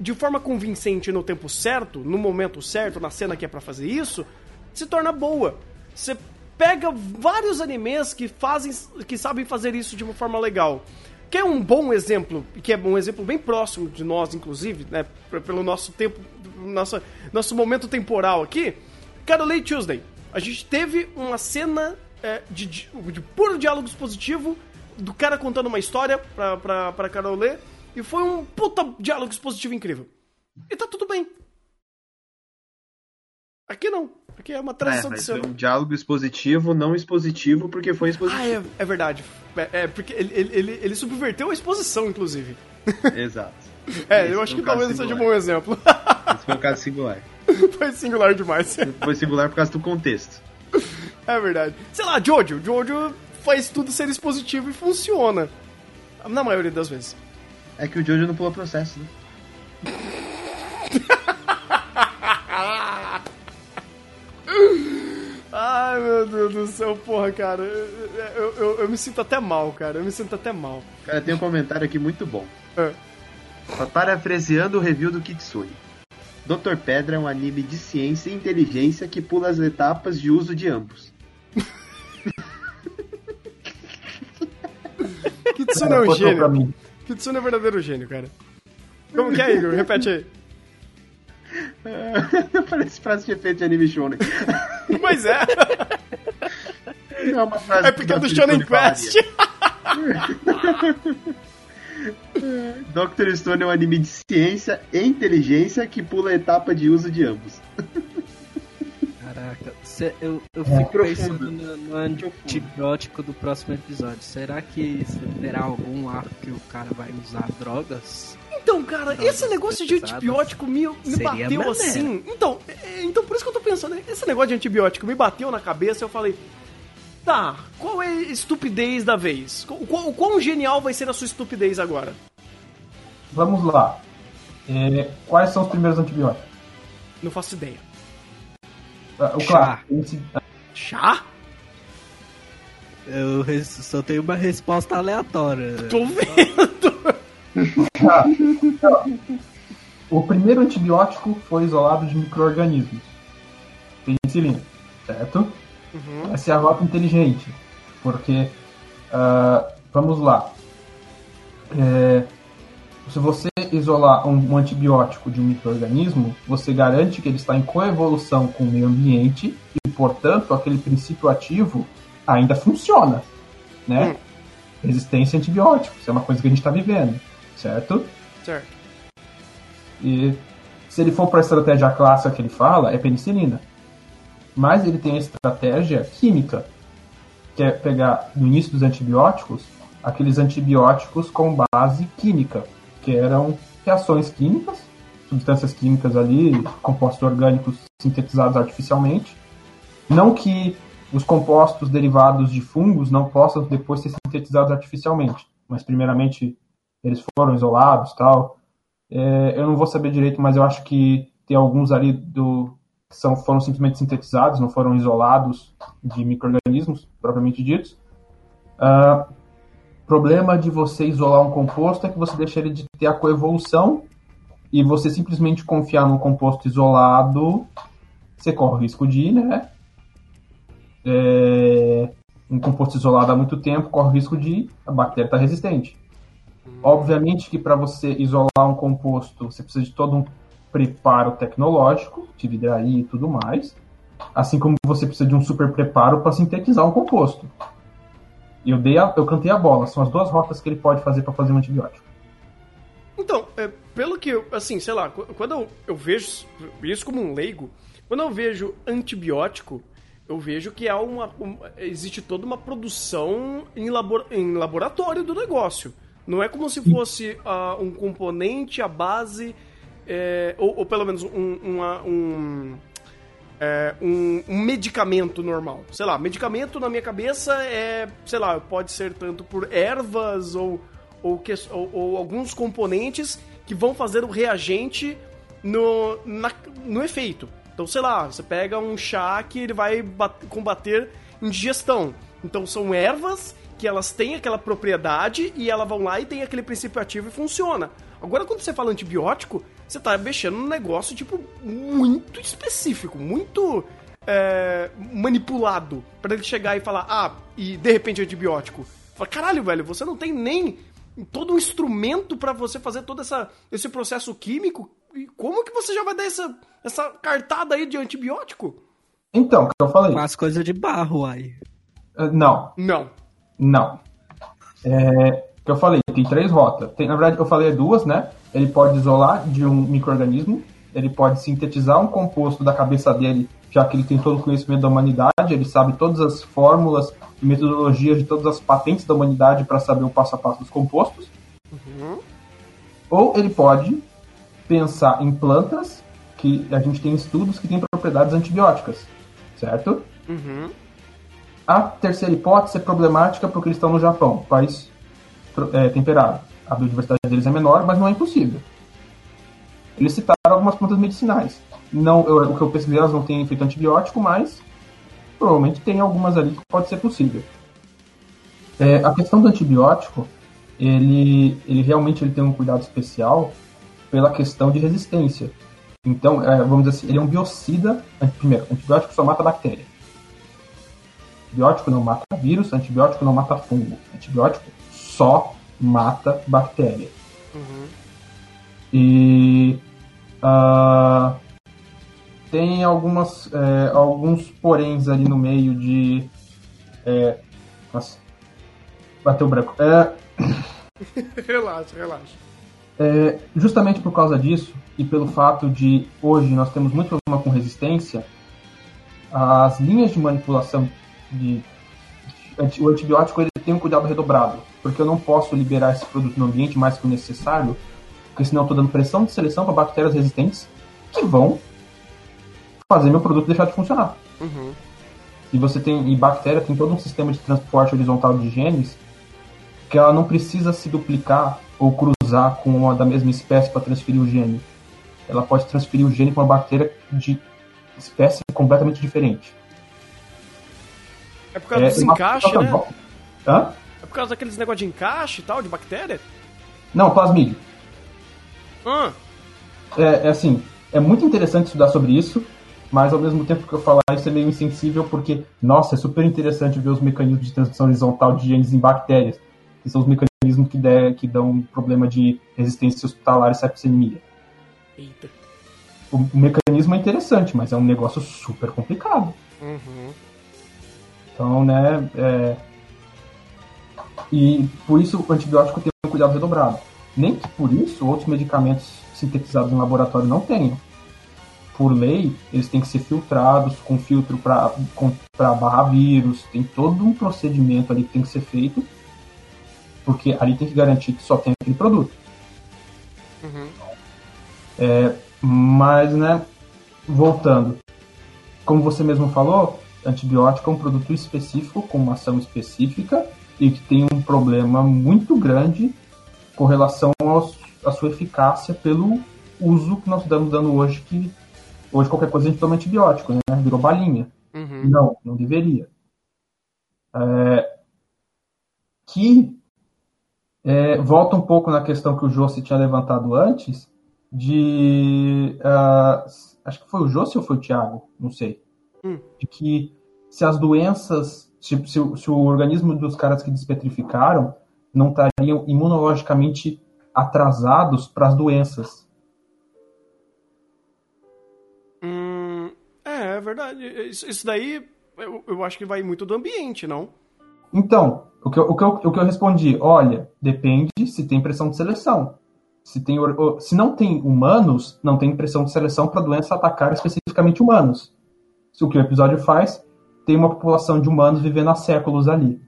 de forma convincente no tempo certo, no momento certo, na cena que é pra fazer isso, se torna boa. Você pega vários animes que fazem, que sabem fazer isso de uma forma legal. Que é um bom exemplo, que é um exemplo bem próximo de nós, inclusive, né? Pelo nosso tempo, nosso, nosso momento temporal aqui. Carolei Tuesday. A gente teve uma cena é, de, de, de puro diálogo expositivo do cara contando uma história pra, pra, pra Carol ler. E foi um puta diálogo expositivo incrível. E tá tudo bem. Aqui não. Aqui é uma É, transição de mas cena. um diálogo expositivo, não expositivo, porque foi expositivo. Ah, é, é verdade. É, é, porque ele, ele, ele, subverteu a exposição, inclusive. Exato. É, Esse eu acho que talvez não seja um bom exemplo. Esse foi um caso singular. (laughs) Foi singular demais. Foi singular por causa do contexto. É verdade. Sei lá, Jojo. Jojo faz tudo ser expositivo e funciona. Na maioria das vezes. É que o Jojo não pulou processo, né? (laughs) Ai, meu Deus do céu, porra, cara. Eu, eu, eu me sinto até mal, cara. Eu me sinto até mal. Cara, tem um comentário aqui muito bom. É. Parafraseando o review do Kitsune. Dr. Pedra é um anime de ciência e inteligência que pula as etapas de uso de ambos. (laughs) Kitsune é um gênio. Kitsune é um verdadeiro gênio, cara. Como que é, Igor? Repete aí. (laughs) Parece frase de efeito de anime shonen. Pois é. Não é uma frase É porque é do Dr. Shonen. Quest. (laughs) Dr. Stone é um anime de ciência e inteligência que pula a etapa de uso de ambos. Caraca, cê- eu, eu É. fico Profundo. pensando no, no antibiótico do próximo episódio. Será que terá algum arco que o cara vai usar drogas? Então, cara, Drogas esse negócio de antibiótico me, me bateu maneiro. assim. Então, é, então, por isso que eu tô pensando, esse negócio de antibiótico me bateu na cabeça eu falei. Tá, qual é a estupidez da vez? O quão, o quão genial vai ser a sua estupidez agora? Vamos lá. É, quais são os primeiros antibióticos? Não faço ideia. Ah, O Chá. esse- Chá? Eu res- só tenho uma resposta aleatória. Tô vendo. O primeiro antibiótico foi isolado de micro-organismos. Penicilina, certo? Essa é a rota inteligente. Porque, ah, vamos lá. É, se você isolar um, um antibiótico de um micro-organismo, você garante que ele está em coevolução com o meio ambiente e, portanto, aquele princípio ativo ainda funciona. Né? Resistência a antibióticos, é uma coisa que a gente está vivendo, certo? Certo. E se ele for para a estratégia clássica que ele fala, é penicilina. Mas ele tem a estratégia química, que é pegar no início dos antibióticos aqueles antibióticos com base química, que eram reações químicas, substâncias químicas ali, compostos orgânicos sintetizados artificialmente. Não que os compostos derivados de fungos não possam depois ser sintetizados artificialmente, mas primeiramente eles foram isolados, tal. É, eu não vou saber direito, mas eu acho que tem alguns ali do que são, foram simplesmente sintetizados, não foram isolados de micro-organismos propriamente ditos. Ah, problema de você isolar um composto é que você deixa ele de ter a coevolução e você simplesmente confiar num composto isolado, você corre o risco de, né? É, um composto isolado há muito tempo corre o risco de a bactéria estar resistente. Obviamente que para você isolar um composto, você precisa de todo um preparo tecnológico, de vidraria e tudo mais. Assim como você precisa de um super preparo para sintetizar um composto. Eu, dei a- eu cantei a bola, são as duas rotas que ele pode fazer para fazer um antibiótico. Então, é, pelo que eu, assim, sei lá, qu- quando eu, eu vejo isso como um leigo, quando eu vejo antibiótico, eu vejo que há uma, um- existe toda uma produção em, em laboratório do negócio. Não é como se fosse ah, um componente, a base, é, ou, ou pelo menos um, uma- um, é, um, um medicamento normal. Sei lá, medicamento na minha cabeça é, sei lá, pode ser tanto por ervas ou, ou, que- ou- ou alguns componentes que vão fazer o reagente no, na- no efeito. Então, sei lá, você pega um chá que ele vai bat- combater indigestão. Então, são ervas que elas têm aquela propriedade e elas vão lá e tem aquele princípio ativo e funciona. Agora, quando você fala antibiótico, você tá mexendo num negócio, tipo, muito específico, muito é, manipulado, para ele chegar e falar, ah, e de repente é antibiótico. Fala, caralho, velho, você não tem nem todo um instrumento para você fazer todo essa, esse processo químico. E como que você já vai dar essa, essa cartada aí de antibiótico? Então, o que eu falei? Com as coisas de barro, aí. Eh, Não, Não. Não. É, que eu falei, tem três rotas. Tem, na verdade, eu falei duas, né? Ele pode isolar de um microorganismo, ele pode sintetizar um composto da cabeça dele, já que ele tem todo o conhecimento da humanidade, ele sabe todas as fórmulas e metodologias de todas as patentes da humanidade para saber o passo a passo dos compostos. Ou ele pode pensar em plantas que a gente tem estudos que têm propriedades antibióticas, certo? Uhum. A terceira hipótese é problemática porque eles estão no Japão, país é, temperado. A biodiversidade deles é menor, mas não é impossível. Eles citaram algumas plantas medicinais. Não, eu- o que eu pesquisei, elas não têm efeito antibiótico, mas provavelmente tem algumas ali que pode ser possível. É, a questão do antibiótico, ele, ele realmente ele tem um cuidado especial pela questão de resistência. Então, é, vamos dizer assim, ele é um biocida. Primeiro, antibiótico só mata bactéria. Antibiótico não mata vírus, antibiótico não mata fungo. Antibiótico só mata bactéria. Uhum. E ah, tem algumas, é, alguns poréns ali no meio de. É, nossa, bateu branco. É, (laughs) relaxa, relaxa. é, justamente por causa disso e pelo fato de hoje nós temos muito problema com resistência, as linhas de manipulação de o antibiótico ele tem um cuidado redobrado, porque eu não posso liberar esse produto no ambiente mais que o necessário, porque senão eu estou dando pressão de seleção para bactérias resistentes que vão fazer meu produto deixar de funcionar. Uhum. E você tem e bactéria tem todo um sistema de transporte horizontal de genes que ela não precisa se duplicar ou cruzar com uma da mesma espécie para transferir o gene. Ela pode transferir o gene para uma bactéria de espécie completamente diferente. É por causa É, dos encaixes, né? Hã? É por causa daqueles negócio de encaixe e tal, de bactéria? Não, plasmídio. Ah, É, é assim, é muito interessante estudar sobre isso, mas ao mesmo tempo que eu falar isso é meio insensível, porque, nossa, é super interessante ver os mecanismos de transmissão horizontal de genes em bactérias, que são os mecanismos que, der, que dão problema de resistência hospitalar e septicemia. eita. O, o mecanismo é interessante, mas é um negócio super complicado. Uhum. Então, né, é... E por isso o antibiótico tem um cuidado redobrado. Nem que por isso outros medicamentos sintetizados em laboratório não tenham. Por lei, eles têm que ser filtrados com filtro para barrar vírus, tem todo um procedimento ali que tem que ser feito, porque ali tem que garantir que só tem aquele produto. Uhum. Mas, né, voltando, como você mesmo falou, antibiótico é um produto específico, com uma ação específica, e que tem um problema muito grande com relação aos, à sua eficácia pelo uso que nós estamos dando hoje, que hoje qualquer coisa a gente toma antibiótico, né? Virou balinha. Uhum. Não, não deveria. É, que é, volta um pouco na questão que o Jossi tinha levantado antes, de. ah, acho que foi o Jossi ou foi o Thiago? Não sei. Hum. De que se as doenças. Se, se o- se o organismo dos caras que despetrificaram não estariam imunologicamente atrasados para as doenças. Hum, é, é verdade. Isso, isso daí eu, eu acho que vai muito do ambiente, não? Então, o que, eu, o, que eu, o que eu respondi, olha, depende se tem pressão de seleção. Se, tem, se não tem humanos, não tem pressão de seleção para a doença atacar especificamente humanos. O que o episódio faz, tem uma população de humanos vivendo há séculos ali.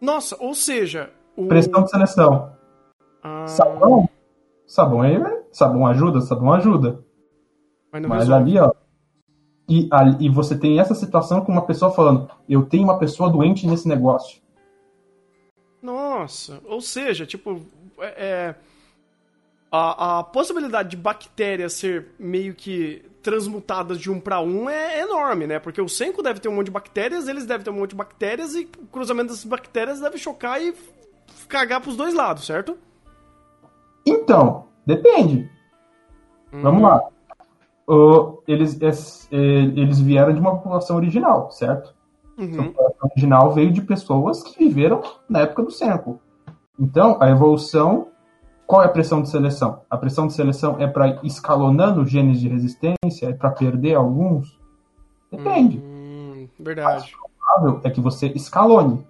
Nossa, ou seja, o. Pressão de seleção. Ah, Sabão? Sabão aí, né? Sabão ajuda, sabão ajuda. mas Mas ali, ó. E, ali- e você tem essa situação com uma pessoa falando, eu tenho uma pessoa doente nesse negócio. Nossa, ou seja, tipo, é, é, a, a possibilidade de bactérias ser meio que transmutadas de um pra um é enorme, né? Porque o Senko deve ter um monte de bactérias, eles devem ter um monte de bactérias e o cruzamento dessas bactérias deve chocar e cagar pros dois lados, certo? Então, depende. Vamos lá. O- eles, es- eles vieram de uma população original, certo? Uhum. A população original veio de pessoas que viveram na época do Senko. Então, a evolução. Qual é a pressão de seleção? A pressão de seleção é para escalonando genes de resistência? É para perder alguns? Depende. Hum, verdade. provável é que você escalone.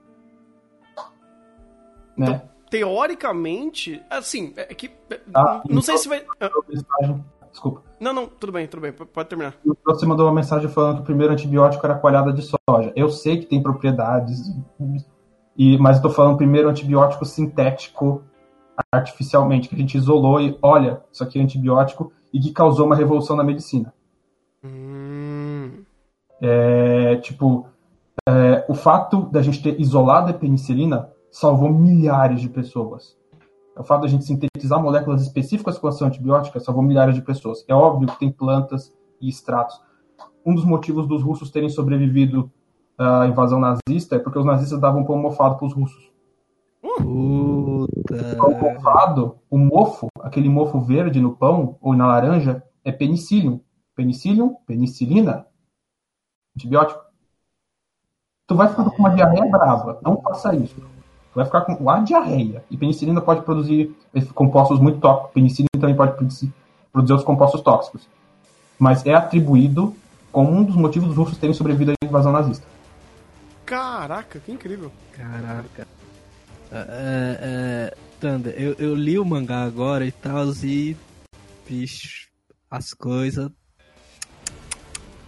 Né? Teoricamente, assim, é que. Ah, não sei então- se vai. Mensagem- Desculpa. Não, não, tudo bem, tudo bem, pode terminar. Você mandou uma mensagem falando que o primeiro antibiótico era coalhada de soja. Eu sei que tem propriedades, e, mas tô falando primeiro antibiótico sintético artificialmente, que a gente isolou e olha, isso aqui é antibiótico e que causou uma revolução na medicina. Hum, É, tipo, é, o fato da gente ter isolado a penicilina salvou milhares de pessoas. O fato da gente sintetizar moléculas específicas com ação antibiótica salvou milhares de pessoas. É óbvio que tem plantas e extratos. Um dos motivos dos russos terem sobrevivido à invasão nazista é porque os nazistas davam pão mofado para os russos. Puta. Pão mofado, o mofo, aquele mofo verde no pão ou na laranja, é penicillium. Penicillium, penicilina, antibiótico. Tu vai ficar com uma diarreia brava. Não faça isso. Tu vai ficar com a diarreia. E penicilina pode produzir compostos muito tóxicos. Penicilina também pode produzir, produzir os compostos tóxicos. Mas é atribuído como um dos motivos dos russos terem sobrevivido à invasão nazista. Caraca, que incrível. Caraca. É, é, é, Thunder, eu, eu li o mangá agora e tal, e. Bicho, as coisas.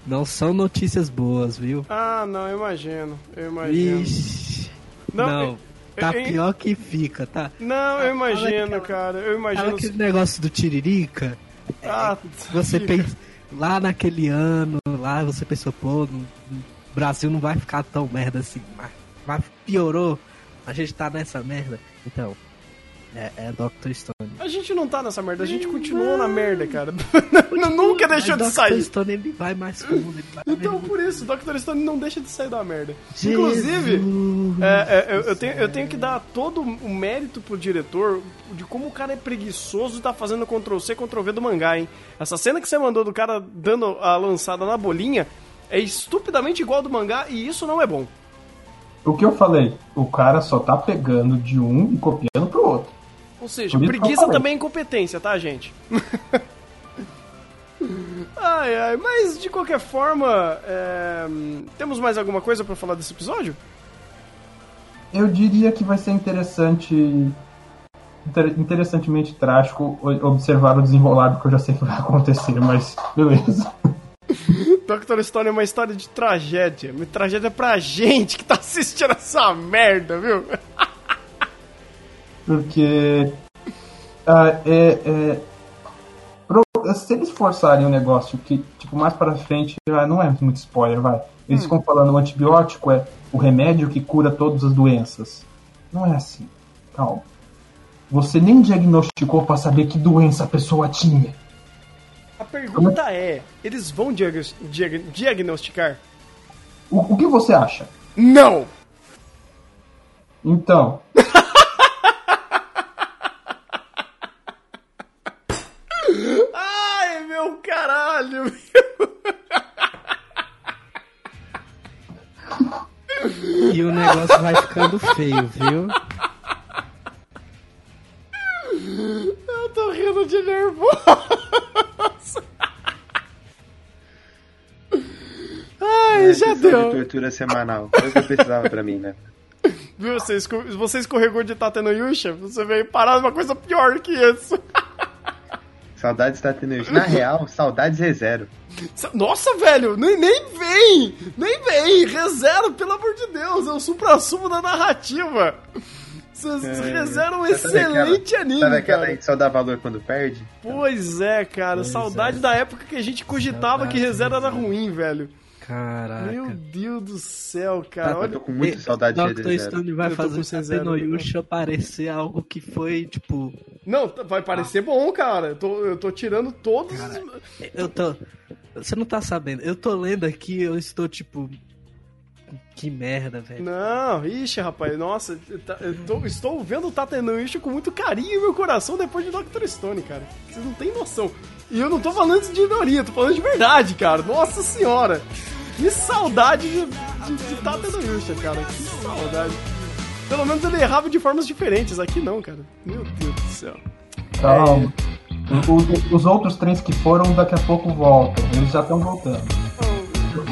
Não são notícias boas, viu? Ah, não, eu imagino. Eu imagino. Vixe. Não, Não, eu- tá eu- pior que fica, tá? Não, eu imagino, aquela- cara. Eu imagino. aquele negócio do Tiririca? Ah, Você fica. pensa, lá naquele ano, lá você pensou, pô, o Brasil não vai ficar tão merda assim, mas, mas piorou, a gente tá nessa merda. Então, é, é Dr. Stone. A gente não tá nessa merda, a gente continuou na merda, cara. (laughs) Nunca deixou de sair. Dr. Stone ele vai mais fundo, Então, por isso, Dr. Stone não deixa de sair da merda. Jesus. Inclusive, é, é, eu, eu tenho, eu tenho que dar todo o mérito pro diretor de como o cara é preguiçoso e tá fazendo Ctrl-C, Ctrl-V do mangá, hein? Essa cena que você mandou do cara dando a lançada na bolinha é estupidamente igual ao do mangá e isso não é bom. O que eu falei? O cara só tá pegando de um e copiando pro outro. Ou seja, que preguiça também é incompetência, tá, gente? (laughs) ai, ai, mas de qualquer forma, é, temos mais alguma coisa pra falar desse episódio? Eu diria que vai ser interessante. inter- interessantemente trágico observar o desenrolar, porque eu já sei que vai (laughs) acontecer, mas beleza. (laughs) Dr. Stone é uma história de tragédia. Uma tragédia pra gente que tá assistindo essa merda, viu? (laughs) Porque. ah, é, é, pro- se eles forçarem um negócio que, tipo, mais pra frente, ah, não é muito spoiler, vai. Eles ficam falando o antibiótico é o remédio que cura todas as doenças. Não é assim. Calma. Você nem diagnosticou pra saber que doença a pessoa tinha. A pergunta é: eles vão diag- diag- diagnosticar? O, o que você acha? Não! Então, (laughs) Ai, meu caralho! E o negócio vai ficando feio, viu? Eu tô rindo de nervoso! Sessão de tortura semanal. Foi o que eu precisava pra mim, né? (laughs) Viu, você, você escorregou de Tata no Yusha? Você veio parar numa coisa pior que isso. (laughs) Saudades da Tenerife. Na real, saudades ReZero. Nossa, velho, nem, nem vem! Nem vem! Rezero, pelo amor de Deus, é o supra-sumo da narrativa. Vocês rezeram um Sabe aquela- excelente anime, Sabe aquela cara. aí que só dá valor quando perde? Pois é, cara, saudade é. da época que a gente cogitava que Saudade Rezero era mesmo. ruim, velho. Caraca. Meu Deus do céu, cara. Tá, Eu Olha, tô com muita saudade de Dr. Stone vai Eu fazer o Tatenoyusha parecer algo que foi, tipo... não, tá- vai parecer bom, cara. Eu tô, eu tô tirando todos. os- Cara, Eu tô... Você não tá sabendo. Eu tô lendo aqui, eu estou, tipo... Que merda, velho. Não, ixi, rapaz, nossa, tá- eu tô- estou vendo o Tatenuishi com muito carinho em meu coração depois de Dr. Stone, cara. Vocês não têm noção. E eu não tô falando isso de ironia, tô falando de verdade, cara. Nossa senhora. Que saudade de, de, de Tatenuishi, cara. Que saudade. Pelo menos ele errava de formas diferentes. Aqui não, cara. Meu Deus do céu. calma. O- o- os outros trens que foram daqui a pouco voltam. Eles já estão voltando. No